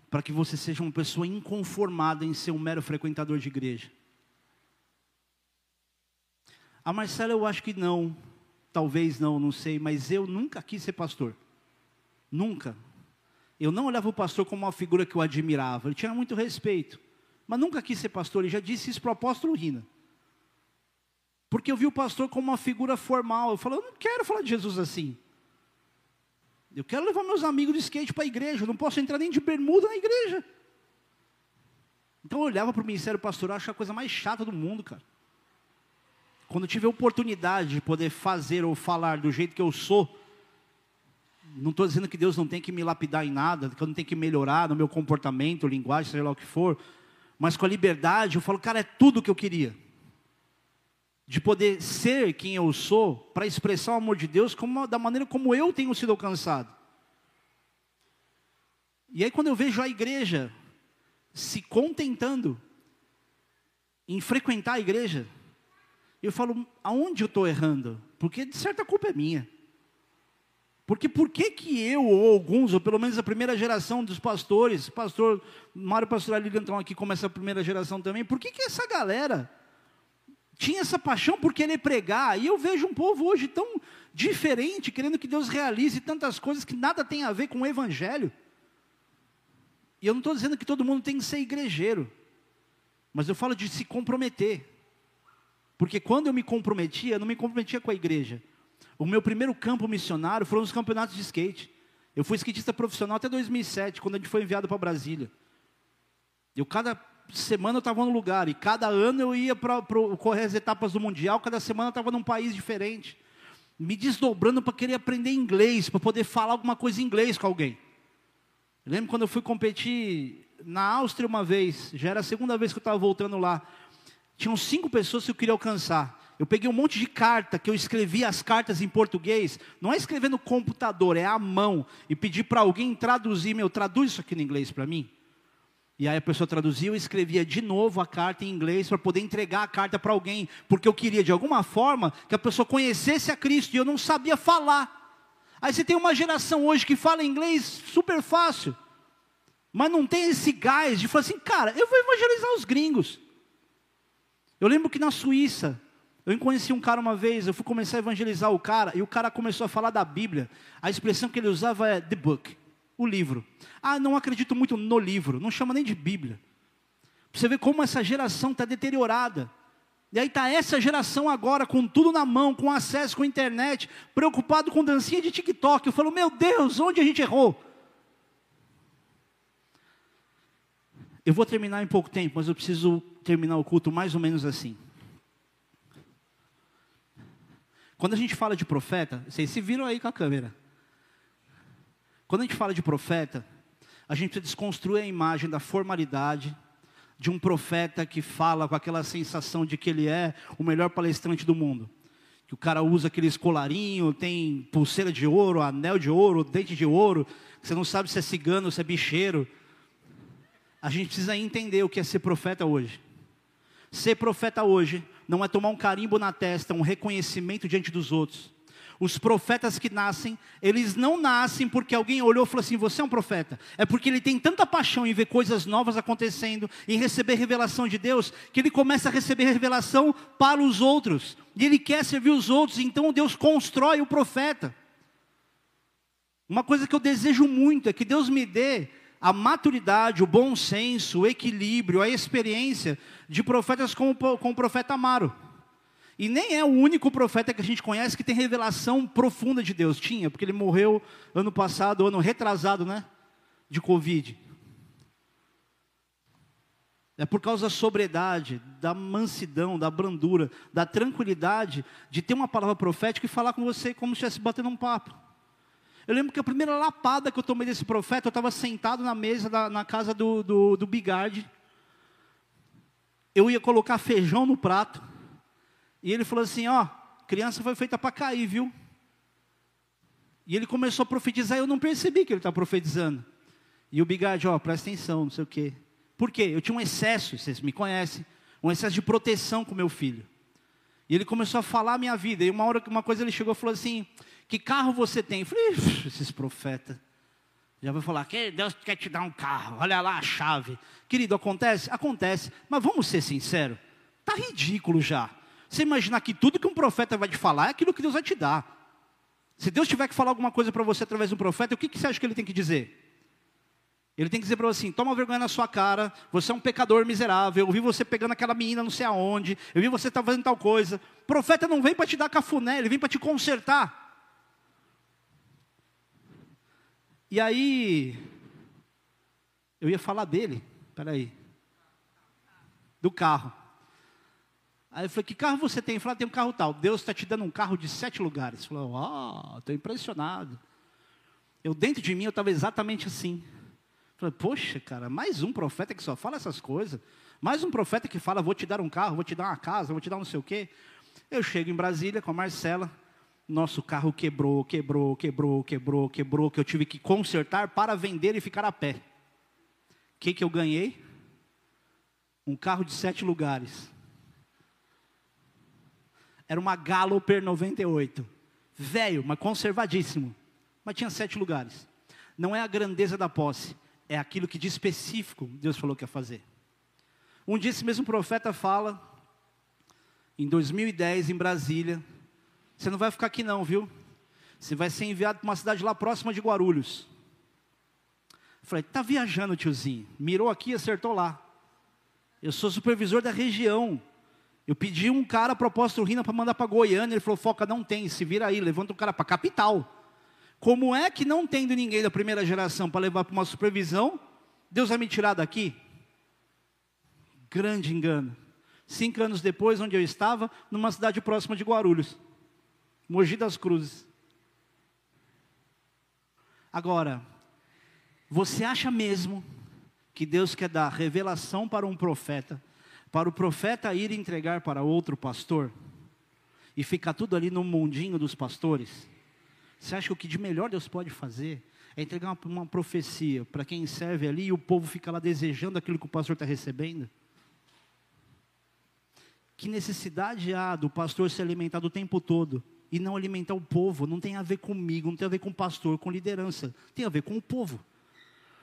para que você seja uma pessoa inconformada em ser um mero frequentador de igreja. A Marcela eu acho que não, talvez não, não sei, mas eu nunca quis ser pastor. Nunca. Eu não olhava o pastor como uma figura que eu admirava, ele tinha muito respeito. mas nunca quis ser pastor. Ele já disse isso para o apóstolo Rina. Porque eu vi o pastor como uma figura formal. Eu falei, eu não quero falar de Jesus assim. Eu quero levar meus amigos de skate para a igreja. Eu não posso entrar nem de bermuda na igreja. Então eu olhava para o ministério pastoral achava a coisa mais chata do mundo, cara. Quando eu tive a oportunidade de poder fazer ou falar do jeito que eu sou, não estou dizendo que Deus não tem que me lapidar em nada, que eu não tenho que melhorar no meu comportamento, linguagem, seja lá o que for, mas com a liberdade, eu falo, cara, é tudo o que eu queria. De poder ser quem eu sou, para expressar o amor de Deus como, da maneira como eu tenho sido alcançado. E aí, quando eu vejo a igreja se contentando em frequentar a igreja, eu falo, aonde eu estou errando? Porque de certa culpa é minha. Porque por que que eu, ou alguns, ou pelo menos a primeira geração dos pastores, pastor Mário Pastor Lilian estão aqui como essa primeira geração também, por que que essa galera tinha essa paixão por querer pregar? E eu vejo um povo hoje tão diferente, querendo que Deus realize tantas coisas que nada tem a ver com o evangelho. E eu não estou dizendo que todo mundo tem que ser igrejeiro, mas eu falo de se comprometer. Porque quando eu me comprometia, eu não me comprometia com a igreja. O meu primeiro campo missionário foram os campeonatos de skate. Eu fui skatista profissional até 2007, quando a gente foi enviado para Brasília. Eu cada semana eu estava num lugar, e cada ano eu ia para correr as etapas do Mundial, cada semana eu estava num país diferente. Me desdobrando para querer aprender inglês, para poder falar alguma coisa em inglês com alguém. Eu lembro quando eu fui competir na Áustria uma vez, já era a segunda vez que eu estava voltando lá. Tinham cinco pessoas que eu queria alcançar. Eu peguei um monte de carta, que eu escrevi as cartas em português. Não é escrever no computador, é à mão. E pedi para alguém traduzir, meu, traduz isso aqui no inglês para mim. E aí a pessoa traduzia, eu escrevia de novo a carta em inglês para poder entregar a carta para alguém, porque eu queria de alguma forma que a pessoa conhecesse a Cristo e eu não sabia falar. Aí você tem uma geração hoje que fala inglês super fácil, mas não tem esse gás de falar assim, cara, eu vou evangelizar os gringos. Eu lembro que na Suíça, eu conheci um cara uma vez, eu fui começar a evangelizar o cara, e o cara começou a falar da Bíblia. A expressão que ele usava é the book, o livro. Ah, não acredito muito no livro, não chama nem de Bíblia. Você vê como essa geração está deteriorada. E aí está essa geração agora com tudo na mão, com acesso com internet, preocupado com dancinha de TikTok. Eu falo, meu Deus, onde a gente errou? Eu vou terminar em pouco tempo, mas eu preciso terminar o culto mais ou menos assim. Quando a gente fala de profeta, vocês se viram aí com a câmera. Quando a gente fala de profeta, a gente precisa desconstruir a imagem da formalidade, de um profeta que fala com aquela sensação de que ele é o melhor palestrante do mundo. Que o cara usa aquele escolarinho, tem pulseira de ouro, anel de ouro, dente de ouro, você não sabe se é cigano, se é bicheiro. A gente precisa entender o que é ser profeta hoje. Ser profeta hoje não é tomar um carimbo na testa, um reconhecimento diante dos outros. Os profetas que nascem, eles não nascem porque alguém olhou e falou assim: você é um profeta. É porque ele tem tanta paixão em ver coisas novas acontecendo, em receber revelação de Deus, que ele começa a receber revelação para os outros. E ele quer servir os outros, então Deus constrói o profeta. Uma coisa que eu desejo muito é que Deus me dê a maturidade, o bom senso, o equilíbrio, a experiência de profetas como, como o profeta Amaro. E nem é o único profeta que a gente conhece que tem revelação profunda de Deus. Tinha, porque ele morreu ano passado, ano retrasado, né? De Covid. É por causa da sobriedade, da mansidão, da brandura, da tranquilidade de ter uma palavra profética e falar com você como se estivesse batendo um papo. Eu lembro que a primeira lapada que eu tomei desse profeta, eu estava sentado na mesa da, na casa do, do, do Bigard. Eu ia colocar feijão no prato. E ele falou assim: Ó, criança foi feita para cair, viu? E ele começou a profetizar, eu não percebi que ele estava profetizando. E o Bigard, ó, presta atenção, não sei o quê. Por quê? Eu tinha um excesso, vocês me conhecem, um excesso de proteção com meu filho. E ele começou a falar a minha vida. E uma hora, uma coisa ele chegou e falou assim: Que carro você tem? Eu falei: Esses profetas. Já vai falar que Deus quer te dar um carro. Olha lá a chave. Querido, acontece? Acontece. Mas vamos ser sinceros. Tá ridículo já. Você imaginar que tudo que um profeta vai te falar é aquilo que Deus vai te dar. Se Deus tiver que falar alguma coisa para você através de um profeta, o que, que você acha que ele tem que dizer? Ele tem que dizer para você assim: toma vergonha na sua cara, você é um pecador miserável. Eu vi você pegando aquela menina não sei aonde, eu vi você tá fazendo tal coisa. O profeta não vem para te dar cafuné, ele vem para te consertar. E aí, eu ia falar dele, peraí, do carro. Aí eu falei, que carro você tem? Ele falou, ah, tem um carro tal. Deus está te dando um carro de sete lugares. Ele falou, ó, oh, estou impressionado. Eu, dentro de mim, eu estava exatamente assim. Eu falei, poxa, cara, mais um profeta que só fala essas coisas. Mais um profeta que fala, vou te dar um carro, vou te dar uma casa, vou te dar não sei o quê. Eu chego em Brasília com a Marcela, nosso carro quebrou, quebrou, quebrou, quebrou, quebrou, que eu tive que consertar para vender e ficar a pé. O que, que eu ganhei? Um carro de sete lugares. Era uma Galloper 98. Velho, mas conservadíssimo. Mas tinha sete lugares. Não é a grandeza da posse, é aquilo que de específico Deus falou que ia fazer. Um dia esse mesmo profeta fala, em 2010, em Brasília, você não vai ficar aqui não, viu? Você vai ser enviado para uma cidade lá próxima de Guarulhos. Falei, tá viajando, tiozinho. Mirou aqui, acertou lá. Eu sou supervisor da região. Eu pedi um cara proposta Rina para mandar para Goiânia, ele falou: "Foca, não tem, se vira aí, levanta o cara para capital". Como é que não tendo ninguém da primeira geração para levar para uma supervisão, Deus vai me tirar daqui? Grande engano. Cinco anos depois, onde eu estava, numa cidade próxima de Guarulhos, Mogi das Cruzes. Agora, você acha mesmo que Deus quer dar revelação para um profeta para o profeta ir entregar para outro pastor e ficar tudo ali no mundinho dos pastores? Você acha que o que de melhor Deus pode fazer é entregar uma, uma profecia para quem serve ali e o povo fica lá desejando aquilo que o pastor está recebendo? Que necessidade há do pastor se alimentar o tempo todo e não alimentar o povo? Não tem a ver comigo, não tem a ver com o pastor, com liderança, tem a ver com o povo.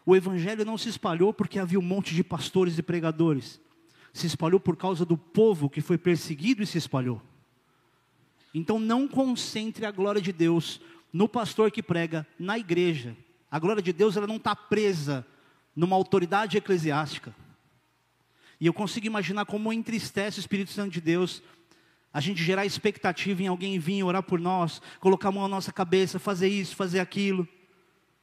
O evangelho não se espalhou porque havia um monte de pastores e pregadores se espalhou por causa do povo que foi perseguido e se espalhou. Então não concentre a glória de Deus no pastor que prega, na igreja. A glória de Deus ela não está presa numa autoridade eclesiástica. E eu consigo imaginar como entristece o Espírito Santo de Deus a gente gerar expectativa em alguém vir orar por nós, colocar a mão na nossa cabeça, fazer isso, fazer aquilo.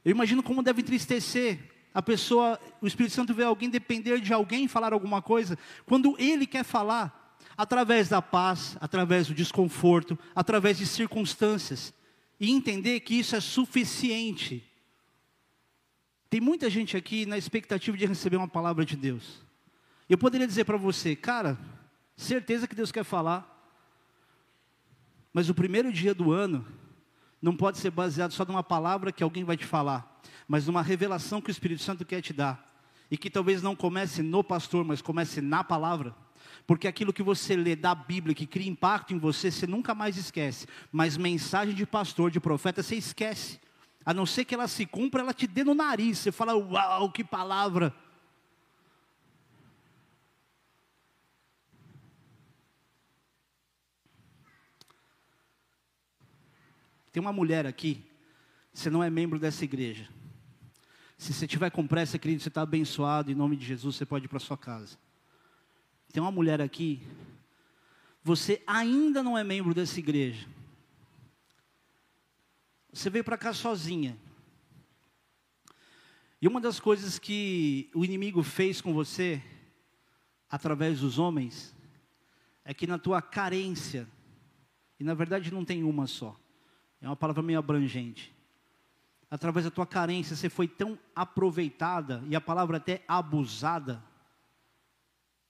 Eu imagino como deve entristecer a pessoa, o Espírito Santo vê alguém depender de alguém falar alguma coisa, quando ele quer falar, através da paz, através do desconforto, através de circunstâncias, e entender que isso é suficiente. Tem muita gente aqui na expectativa de receber uma palavra de Deus. Eu poderia dizer para você, cara, certeza que Deus quer falar, mas o primeiro dia do ano não pode ser baseado só numa palavra que alguém vai te falar mas numa revelação que o Espírito Santo quer te dar. E que talvez não comece no pastor, mas comece na palavra. Porque aquilo que você lê da Bíblia, que cria impacto em você, você nunca mais esquece. Mas mensagem de pastor, de profeta, você esquece. A não ser que ela se cumpra, ela te dê no nariz. Você fala, uau, que palavra. Tem uma mulher aqui, você não é membro dessa igreja. Se você tiver com pressa, querido, você está abençoado, em nome de Jesus, você pode ir para sua casa. Tem uma mulher aqui, você ainda não é membro dessa igreja. Você veio para cá sozinha. E uma das coisas que o inimigo fez com você, através dos homens, é que na tua carência, e na verdade não tem uma só, é uma palavra meio abrangente através da tua carência, você foi tão aproveitada, e a palavra até abusada,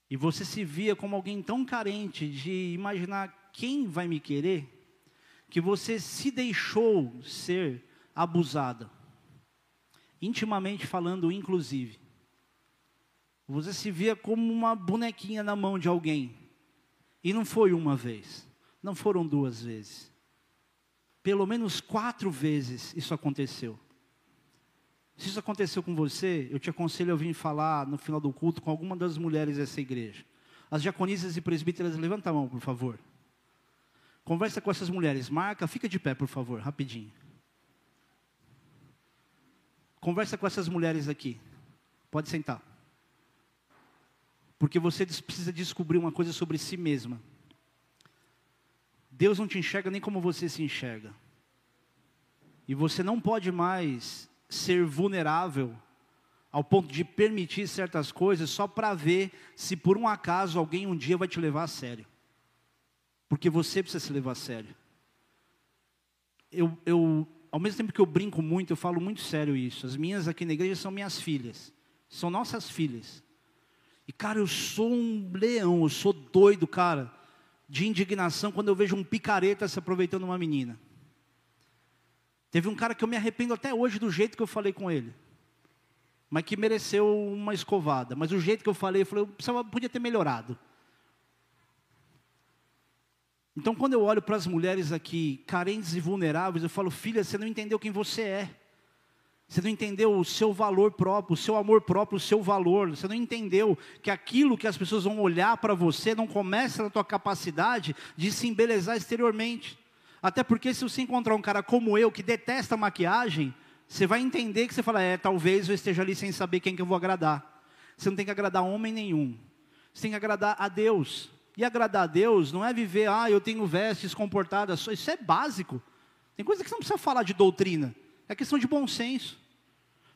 e você se via como alguém tão carente de imaginar quem vai me querer, que você se deixou ser abusada, intimamente falando, inclusive. Você se via como uma bonequinha na mão de alguém, e não foi uma vez, não foram duas vezes. Pelo menos quatro vezes isso aconteceu. Se isso aconteceu com você, eu te aconselho a vir falar no final do culto com alguma das mulheres dessa igreja. As diaconisas e presbíteras, levanta a mão, por favor. Conversa com essas mulheres. Marca, fica de pé, por favor, rapidinho. Conversa com essas mulheres aqui. Pode sentar. Porque você precisa descobrir uma coisa sobre si mesma. Deus não te enxerga nem como você se enxerga. E você não pode mais ser vulnerável ao ponto de permitir certas coisas só para ver se por um acaso alguém um dia vai te levar a sério. Porque você precisa se levar a sério. Eu, eu, ao mesmo tempo que eu brinco muito, eu falo muito sério isso. As minhas aqui na igreja são minhas filhas. São nossas filhas. E cara, eu sou um leão, eu sou doido, cara, de indignação quando eu vejo um picareta se aproveitando de uma menina. Teve um cara que eu me arrependo até hoje do jeito que eu falei com ele mas que mereceu uma escovada. Mas o jeito que eu falei, eu falei, eu podia ter melhorado. Então, quando eu olho para as mulheres aqui, carentes e vulneráveis, eu falo, filha, você não entendeu quem você é. Você não entendeu o seu valor próprio, o seu amor próprio, o seu valor. Você não entendeu que aquilo que as pessoas vão olhar para você não começa na tua capacidade de se embelezar exteriormente. Até porque se você encontrar um cara como eu, que detesta maquiagem, você vai entender que você fala, é, talvez eu esteja ali sem saber quem que eu vou agradar. Você não tem que agradar homem nenhum. Você tem que agradar a Deus. E agradar a Deus não é viver, ah, eu tenho vestes comportadas. Isso é básico. Tem coisa que você não precisa falar de doutrina. É questão de bom senso.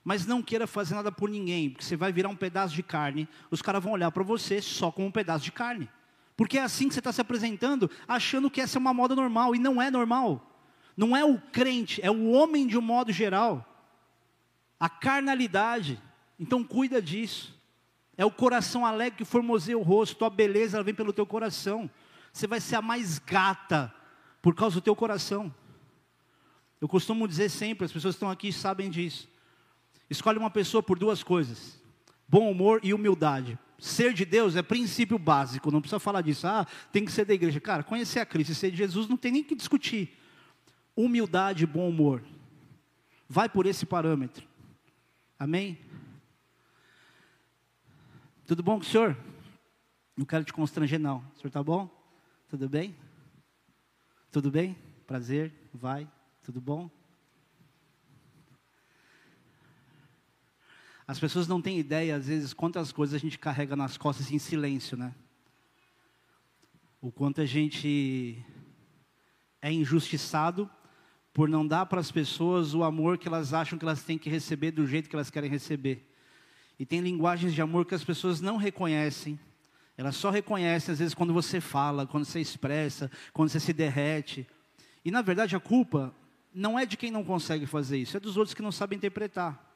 Mas não queira fazer nada por ninguém, porque você vai virar um pedaço de carne. Os caras vão olhar para você só como um pedaço de carne. Porque é assim que você está se apresentando, achando que essa é uma moda normal. E não é normal. Não é o crente, é o homem de um modo geral. A carnalidade. Então cuida disso. É o coração alegre que formoseia o rosto. Tua beleza vem pelo teu coração. Você vai ser a mais gata por causa do teu coração. Eu costumo dizer sempre, as pessoas que estão aqui sabem disso. Escolhe uma pessoa por duas coisas: bom humor e humildade. Ser de Deus é princípio básico, não precisa falar disso. Ah, tem que ser da igreja. Cara, conhecer a Cristo e ser de Jesus não tem nem que discutir humildade e bom humor. Vai por esse parâmetro. Amém? Tudo bom com o senhor? Não quero te constranger, não. O senhor está bom? Tudo bem? Tudo bem? Prazer? Vai? Tudo bom? As pessoas não têm ideia, às vezes, quantas coisas a gente carrega nas costas em silêncio, né? O quanto a gente é injustiçado por não dar para as pessoas o amor que elas acham que elas têm que receber do jeito que elas querem receber. E tem linguagens de amor que as pessoas não reconhecem. Elas só reconhecem às vezes quando você fala, quando você expressa, quando você se derrete. E na verdade a culpa não é de quem não consegue fazer isso, é dos outros que não sabem interpretar.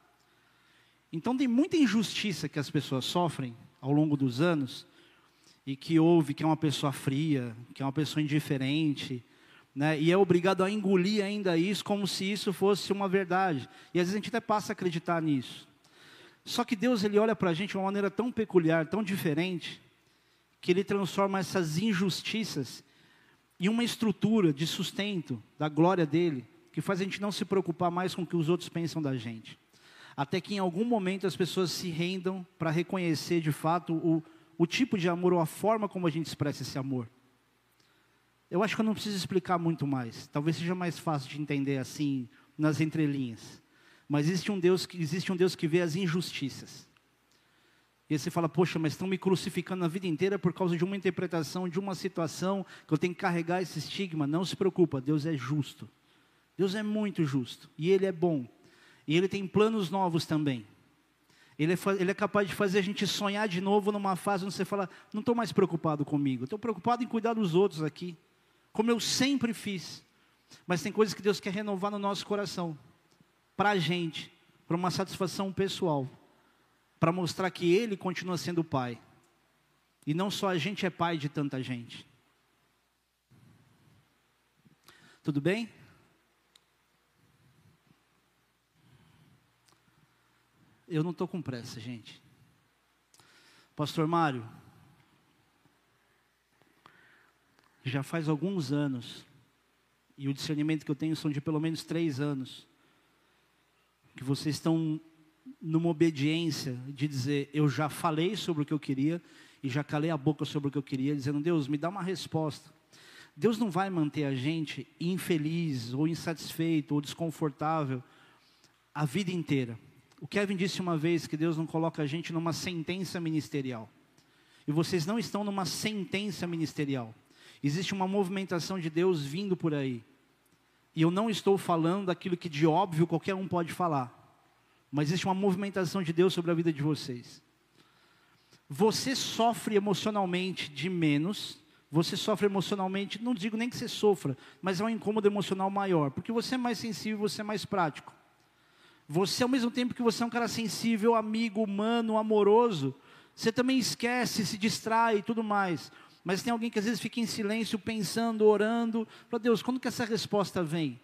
Então tem muita injustiça que as pessoas sofrem ao longo dos anos e que ouve que é uma pessoa fria, que é uma pessoa indiferente, né? E é obrigado a engolir ainda isso como se isso fosse uma verdade. E às vezes a gente até passa a acreditar nisso. Só que Deus ele olha para a gente de uma maneira tão peculiar, tão diferente, que Ele transforma essas injustiças em uma estrutura de sustento da glória dele, que faz a gente não se preocupar mais com o que os outros pensam da gente. Até que em algum momento as pessoas se rendam para reconhecer de fato o, o tipo de amor ou a forma como a gente expressa esse amor. Eu acho que eu não preciso explicar muito mais. Talvez seja mais fácil de entender assim nas entrelinhas. Mas existe um Deus que existe um Deus que vê as injustiças. E aí você fala, poxa, mas estão me crucificando a vida inteira por causa de uma interpretação, de uma situação, que eu tenho que carregar esse estigma. Não se preocupa, Deus é justo. Deus é muito justo. E Ele é bom. E Ele tem planos novos também. Ele é, ele é, capaz de fazer a gente sonhar de novo numa fase onde você fala, não estou mais preocupado comigo, estou preocupado em cuidar dos outros aqui como eu sempre fiz. Mas tem coisas que Deus quer renovar no nosso coração, para a gente, para uma satisfação pessoal, para mostrar que Ele continua sendo Pai. E não só a gente é pai de tanta gente. Tudo bem? Eu não estou com pressa, gente. Pastor Mário, já faz alguns anos, e o discernimento que eu tenho são de pelo menos três anos, que vocês estão numa obediência de dizer: Eu já falei sobre o que eu queria, e já calei a boca sobre o que eu queria, dizendo: Deus, me dá uma resposta. Deus não vai manter a gente infeliz, ou insatisfeito, ou desconfortável a vida inteira. O Kevin disse uma vez que Deus não coloca a gente numa sentença ministerial. E vocês não estão numa sentença ministerial. Existe uma movimentação de Deus vindo por aí. E eu não estou falando daquilo que de óbvio qualquer um pode falar. Mas existe uma movimentação de Deus sobre a vida de vocês. Você sofre emocionalmente de menos, você sofre emocionalmente, não digo nem que você sofra, mas é um incômodo emocional maior, porque você é mais sensível, você é mais prático. Você, ao mesmo tempo que você é um cara sensível, amigo, humano, amoroso, você também esquece, se distrai e tudo mais. Mas tem alguém que às vezes fica em silêncio, pensando, orando. Para Deus, quando que essa resposta vem?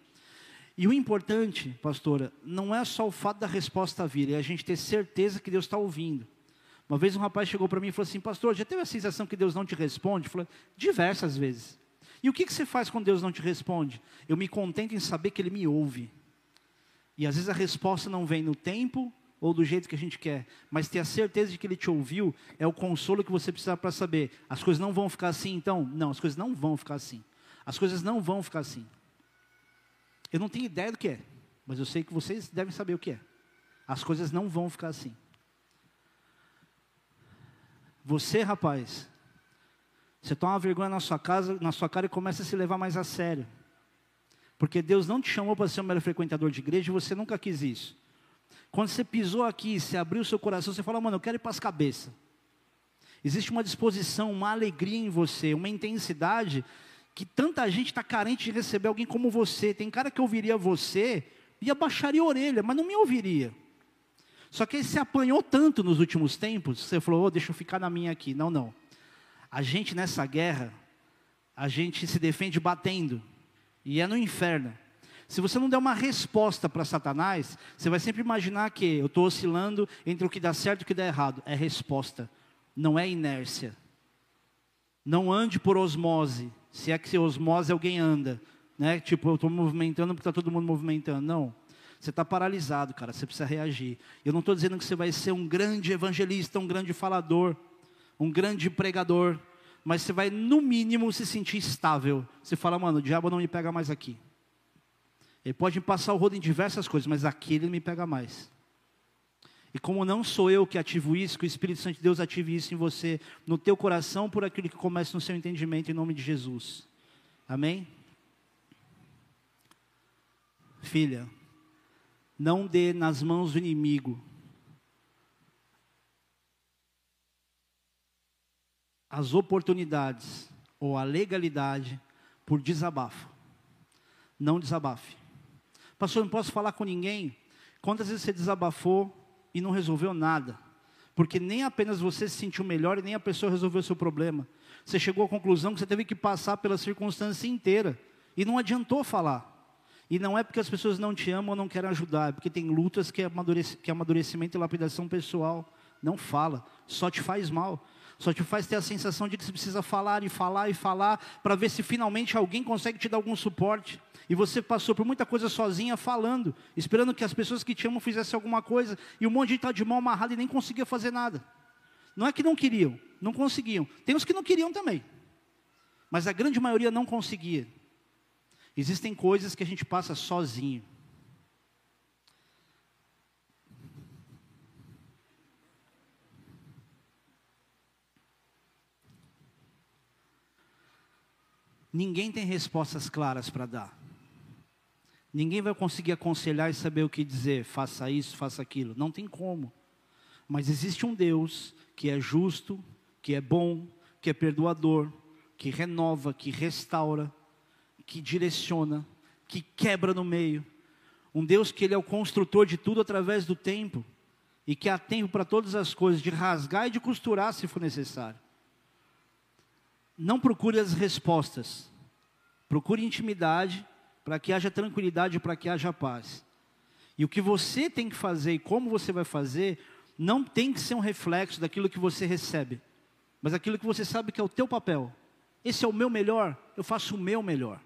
E o importante, pastora, não é só o fato da resposta vir, é a gente ter certeza que Deus está ouvindo. Uma vez um rapaz chegou para mim e falou assim: Pastor, já teve a sensação que Deus não te responde? Eu falei: Diversas vezes. E o que, que você faz quando Deus não te responde? Eu me contento em saber que Ele me ouve. E às vezes a resposta não vem no tempo ou do jeito que a gente quer, mas ter a certeza de que Ele te ouviu é o consolo que você precisa para saber. As coisas não vão ficar assim, então? Não, as coisas não vão ficar assim. As coisas não vão ficar assim. Eu não tenho ideia do que é, mas eu sei que vocês devem saber o que é. As coisas não vão ficar assim. Você, rapaz, você toma vergonha na sua casa, na sua cara e começa a se levar mais a sério. Porque Deus não te chamou para ser um mero frequentador de igreja e você nunca quis isso. Quando você pisou aqui, você abriu o seu coração, você fala, mano, eu quero ir para as cabeças. Existe uma disposição, uma alegria em você, uma intensidade que tanta gente está carente de receber alguém como você. Tem cara que ouviria você e abaixaria a orelha, mas não me ouviria. Só que você apanhou tanto nos últimos tempos, você falou, oh, deixa eu ficar na minha aqui. Não, não. A gente nessa guerra, a gente se defende batendo. E é no inferno. Se você não der uma resposta para Satanás, você vai sempre imaginar que eu estou oscilando entre o que dá certo e o que dá errado. É resposta, não é inércia. Não ande por osmose. Se é que se osmose alguém anda. Né? Tipo, eu estou movimentando porque está todo mundo movimentando. Não. Você está paralisado, cara. Você precisa reagir. Eu não estou dizendo que você vai ser um grande evangelista, um grande falador, um grande pregador mas você vai, no mínimo, se sentir estável. Você fala, mano, o diabo não me pega mais aqui. Ele pode me passar o rodo em diversas coisas, mas aqui ele me pega mais. E como não sou eu que ativo isso, que o Espírito Santo de Deus ative isso em você, no teu coração, por aquilo que começa no seu entendimento, em nome de Jesus. Amém? Filha, não dê nas mãos do inimigo as oportunidades ou a legalidade por desabafo. Não desabafe. Pastor, não posso falar com ninguém? Quantas vezes você desabafou e não resolveu nada? Porque nem apenas você se sentiu melhor e nem a pessoa resolveu o seu problema. Você chegou à conclusão que você teve que passar pela circunstância inteira e não adiantou falar. E não é porque as pessoas não te amam ou não querem ajudar, é porque tem lutas que é, é amadurecimento e lapidação pessoal. Não fala, só te faz mal só te faz ter a sensação de que você precisa falar e falar e falar para ver se finalmente alguém consegue te dar algum suporte. E você passou por muita coisa sozinha falando, esperando que as pessoas que te amam fizessem alguma coisa, e um monte de gente está de mão amarrada e nem conseguia fazer nada. Não é que não queriam, não conseguiam. Tem os que não queriam também. Mas a grande maioria não conseguia. Existem coisas que a gente passa sozinho. Ninguém tem respostas claras para dar. Ninguém vai conseguir aconselhar e saber o que dizer, faça isso, faça aquilo. Não tem como. Mas existe um Deus que é justo, que é bom, que é perdoador, que renova, que restaura, que direciona, que quebra no meio. Um Deus que ele é o construtor de tudo através do tempo e que há tempo para todas as coisas, de rasgar e de costurar se for necessário não procure as respostas. Procure intimidade para que haja tranquilidade, para que haja paz. E o que você tem que fazer e como você vai fazer, não tem que ser um reflexo daquilo que você recebe, mas aquilo que você sabe que é o teu papel. Esse é o meu melhor, eu faço o meu melhor.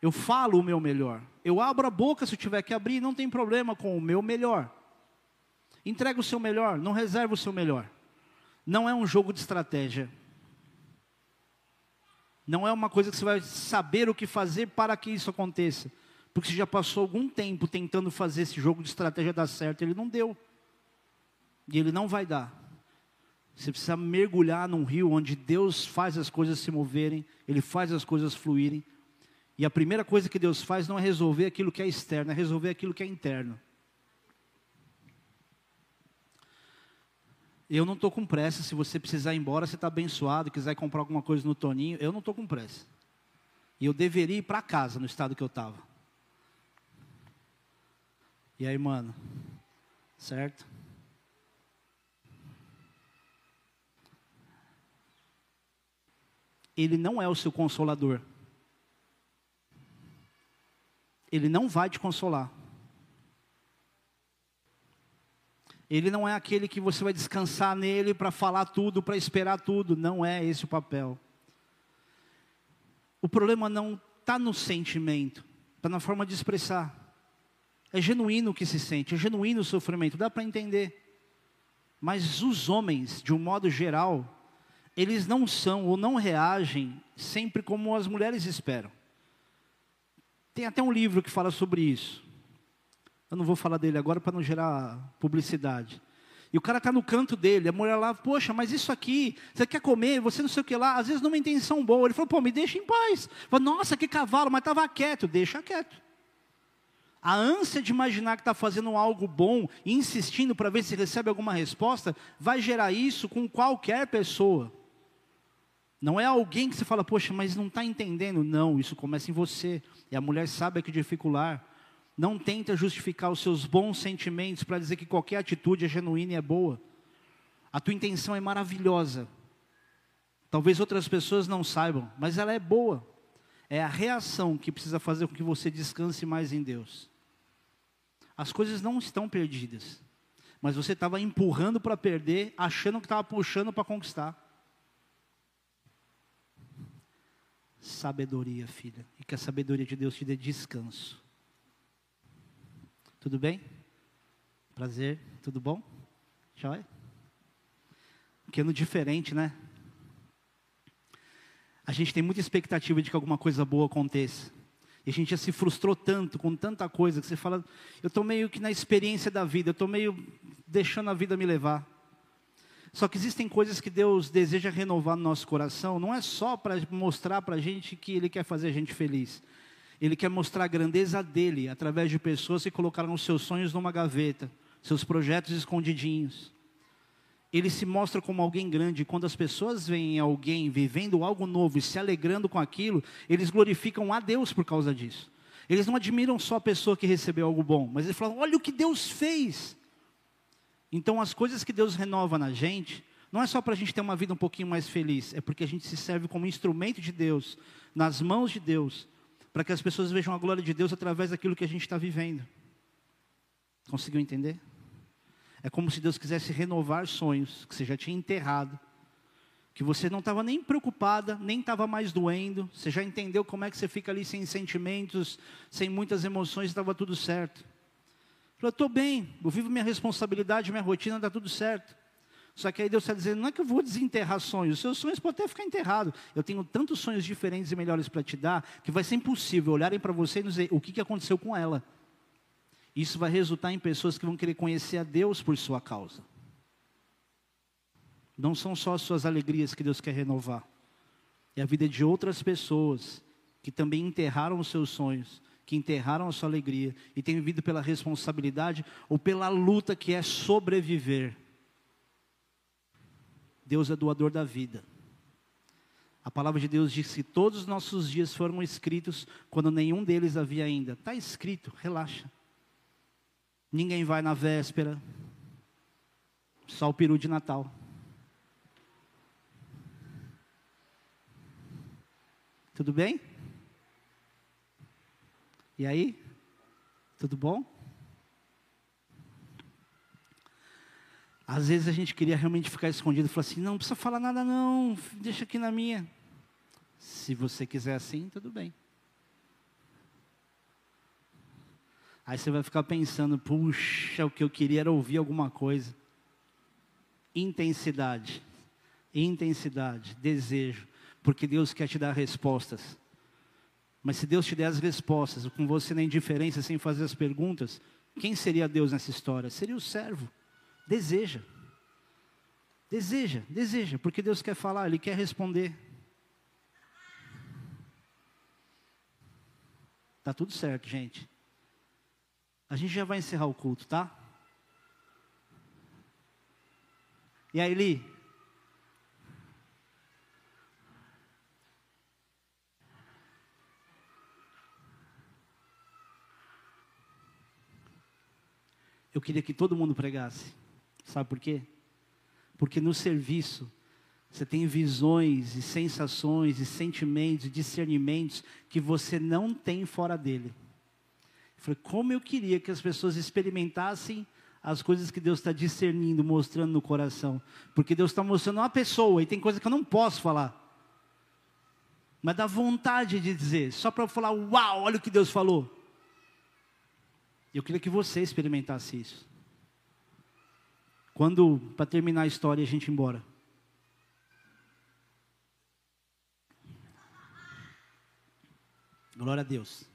Eu falo o meu melhor. Eu abro a boca se eu tiver que abrir, não tem problema com o meu melhor. Entrega o seu melhor, não reserva o seu melhor. Não é um jogo de estratégia. Não é uma coisa que você vai saber o que fazer para que isso aconteça. Porque você já passou algum tempo tentando fazer esse jogo de estratégia dar certo, ele não deu. E ele não vai dar. Você precisa mergulhar num rio onde Deus faz as coisas se moverem, Ele faz as coisas fluírem. E a primeira coisa que Deus faz não é resolver aquilo que é externo, é resolver aquilo que é interno. Eu não estou com pressa. Se você precisar ir embora, você está abençoado, quiser comprar alguma coisa no Toninho, eu não estou com pressa. E eu deveria ir para casa no estado que eu estava. E aí, mano? Certo? Ele não é o seu consolador. Ele não vai te consolar. Ele não é aquele que você vai descansar nele para falar tudo, para esperar tudo. Não é esse o papel. O problema não está no sentimento, está na forma de expressar. É genuíno o que se sente, é genuíno o sofrimento, dá para entender. Mas os homens, de um modo geral, eles não são ou não reagem sempre como as mulheres esperam. Tem até um livro que fala sobre isso. Eu não vou falar dele agora para não gerar publicidade. E o cara está no canto dele, a mulher lá, poxa, mas isso aqui, você quer comer, você não sei o que lá, às vezes numa intenção boa. Ele falou, pô, me deixa em paz. Falei, Nossa, que cavalo, mas estava quieto, deixa quieto. A ânsia de imaginar que está fazendo algo bom e insistindo para ver se recebe alguma resposta, vai gerar isso com qualquer pessoa. Não é alguém que você fala, poxa, mas não está entendendo. Não, isso começa em você. E a mulher sabe que dificular. Não tenta justificar os seus bons sentimentos para dizer que qualquer atitude é genuína e é boa. A tua intenção é maravilhosa. Talvez outras pessoas não saibam, mas ela é boa. É a reação que precisa fazer com que você descanse mais em Deus. As coisas não estão perdidas, mas você estava empurrando para perder, achando que estava puxando para conquistar. Sabedoria, filha, e que a sabedoria de Deus te dê descanso. Tudo bem? Prazer, tudo bom? Joia? Que ano diferente, né? A gente tem muita expectativa de que alguma coisa boa aconteça. E a gente já se frustrou tanto com tanta coisa que você fala, eu estou meio que na experiência da vida, eu estou meio deixando a vida me levar. Só que existem coisas que Deus deseja renovar no nosso coração, não é só para mostrar para a gente que Ele quer fazer a gente feliz, ele quer mostrar a grandeza dele através de pessoas que colocaram seus sonhos numa gaveta, seus projetos escondidinhos. Ele se mostra como alguém grande. Quando as pessoas veem alguém vivendo algo novo e se alegrando com aquilo, eles glorificam a Deus por causa disso. Eles não admiram só a pessoa que recebeu algo bom, mas eles falam: olha o que Deus fez. Então, as coisas que Deus renova na gente, não é só para a gente ter uma vida um pouquinho mais feliz, é porque a gente se serve como instrumento de Deus, nas mãos de Deus, para que as pessoas vejam a glória de Deus através daquilo que a gente está vivendo. Conseguiu entender? É como se Deus quisesse renovar sonhos que você já tinha enterrado, que você não estava nem preocupada, nem estava mais doendo, você já entendeu como é que você fica ali sem sentimentos, sem muitas emoções, estava tudo certo. Falou, estou bem, eu vivo minha responsabilidade, minha rotina, está tudo certo. Só que aí Deus está dizendo, não é que eu vou desenterrar sonhos, os seus sonhos podem até ficar enterrados. Eu tenho tantos sonhos diferentes e melhores para te dar, que vai ser impossível olharem para você e dizer o que, que aconteceu com ela. Isso vai resultar em pessoas que vão querer conhecer a Deus por sua causa. Não são só as suas alegrias que Deus quer renovar. É a vida de outras pessoas que também enterraram os seus sonhos, que enterraram a sua alegria e têm vivido pela responsabilidade ou pela luta que é sobreviver Deus é doador da vida. A palavra de Deus diz que todos os nossos dias foram escritos quando nenhum deles havia ainda. Está escrito, relaxa. Ninguém vai na véspera, só o peru de Natal. Tudo bem? E aí? Tudo bom? Às vezes a gente queria realmente ficar escondido e falar assim: não, não precisa falar nada, não, deixa aqui na minha. Se você quiser assim, tudo bem. Aí você vai ficar pensando: puxa, o que eu queria era ouvir alguma coisa. Intensidade, intensidade, desejo, porque Deus quer te dar respostas. Mas se Deus te der as respostas, com você na indiferença, sem fazer as perguntas, quem seria Deus nessa história? Seria o servo. Deseja. Deseja, deseja, porque Deus quer falar, Ele quer responder. Tá tudo certo, gente. A gente já vai encerrar o culto, tá? E aí, Li? Eu queria que todo mundo pregasse. Sabe por quê? Porque no serviço você tem visões e sensações e sentimentos e discernimentos que você não tem fora dele. Falei, como eu queria que as pessoas experimentassem as coisas que Deus está discernindo, mostrando no coração. Porque Deus está mostrando uma pessoa e tem coisa que eu não posso falar. Mas dá vontade de dizer, só para falar, uau, olha o que Deus falou. Eu queria que você experimentasse isso. Quando, para terminar a história, a gente ir embora. Glória a Deus.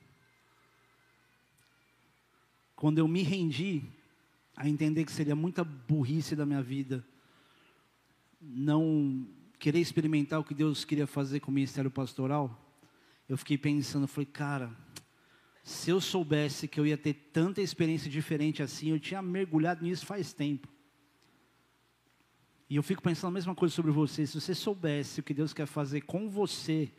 Quando eu me rendi a entender que seria muita burrice da minha vida não querer experimentar o que Deus queria fazer com o ministério pastoral, eu fiquei pensando, falei, cara, se eu soubesse que eu ia ter tanta experiência diferente assim, eu tinha mergulhado nisso faz tempo. E eu fico pensando a mesma coisa sobre você. Se você soubesse o que Deus quer fazer com você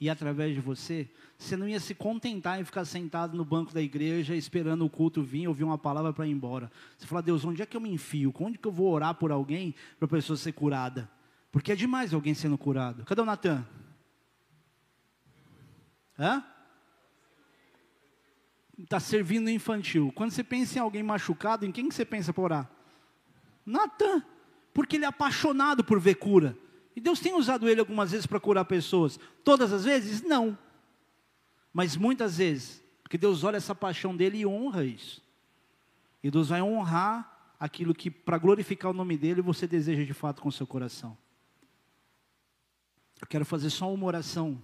e através de você, você não ia se contentar em ficar sentado no banco da igreja esperando o culto vir, ouvir uma palavra para ir embora. Você fala, Deus, onde é que eu me enfio? Onde que eu vou orar por alguém para a pessoa ser curada? Porque é demais alguém sendo curado. Cadê o Natan? Hã? Está servindo infantil. Quando você pensa em alguém machucado, em quem que você pensa para orar? Natan. Porque ele é apaixonado por ver cura. E Deus tem usado ele algumas vezes para curar pessoas. Todas as vezes? Não. Mas muitas vezes, porque Deus olha essa paixão dele e honra isso. E Deus vai honrar aquilo que, para glorificar o nome dele, você deseja de fato com seu coração. Eu quero fazer só uma oração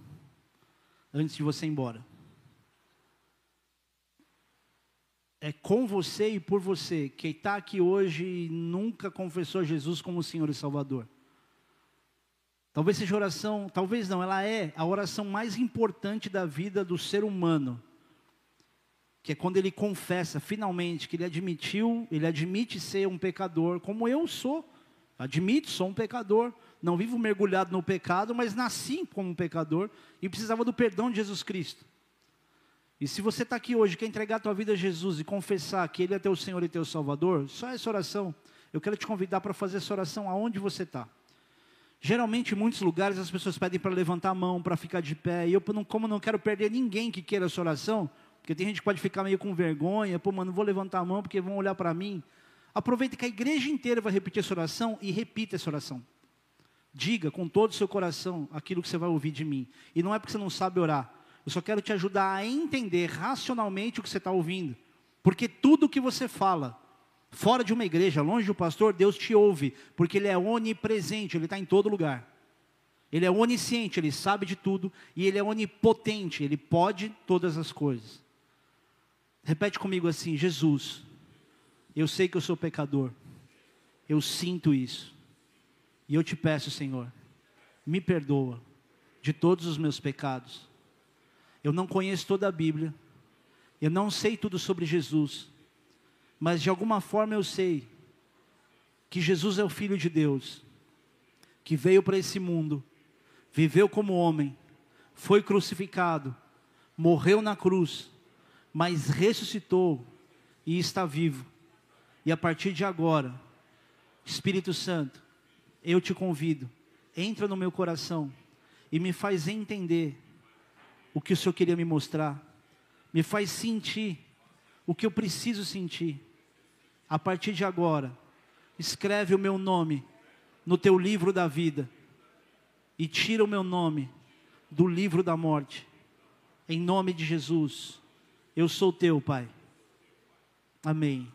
antes de você ir embora. É com você e por você. Quem está aqui hoje e nunca confessou Jesus como Senhor e Salvador. Talvez seja oração, talvez não, ela é a oração mais importante da vida do ser humano. Que é quando ele confessa finalmente que ele admitiu, ele admite ser um pecador, como eu sou. Admito, sou um pecador. Não vivo mergulhado no pecado, mas nasci como um pecador e precisava do perdão de Jesus Cristo. E se você está aqui hoje, quer entregar a tua vida a Jesus e confessar que Ele é teu Senhor e teu Salvador, só essa oração. Eu quero te convidar para fazer essa oração aonde você está. Geralmente, em muitos lugares, as pessoas pedem para levantar a mão, para ficar de pé. E eu, como não quero perder ninguém que queira essa oração, porque tem gente que pode ficar meio com vergonha, pô, mano, não vou levantar a mão porque vão olhar para mim. Aproveita que a igreja inteira vai repetir essa oração e repita essa oração. Diga com todo o seu coração aquilo que você vai ouvir de mim. E não é porque você não sabe orar. Eu só quero te ajudar a entender racionalmente o que você está ouvindo. Porque tudo o que você fala Fora de uma igreja, longe do pastor, Deus te ouve, porque Ele é onipresente, Ele está em todo lugar. Ele é onisciente, Ele sabe de tudo, e Ele é onipotente, Ele pode todas as coisas. Repete comigo assim: Jesus, eu sei que eu sou pecador, eu sinto isso, e eu te peço, Senhor, me perdoa de todos os meus pecados. Eu não conheço toda a Bíblia, eu não sei tudo sobre Jesus, mas de alguma forma eu sei que Jesus é o Filho de Deus, que veio para esse mundo, viveu como homem, foi crucificado, morreu na cruz, mas ressuscitou e está vivo. E a partir de agora, Espírito Santo, eu te convido, entra no meu coração e me faz entender o que o Senhor queria me mostrar, me faz sentir o que eu preciso sentir a partir de agora, escreve o meu nome no teu livro da vida e tira o meu nome do livro da morte. Em nome de Jesus, eu sou teu, Pai. Amém.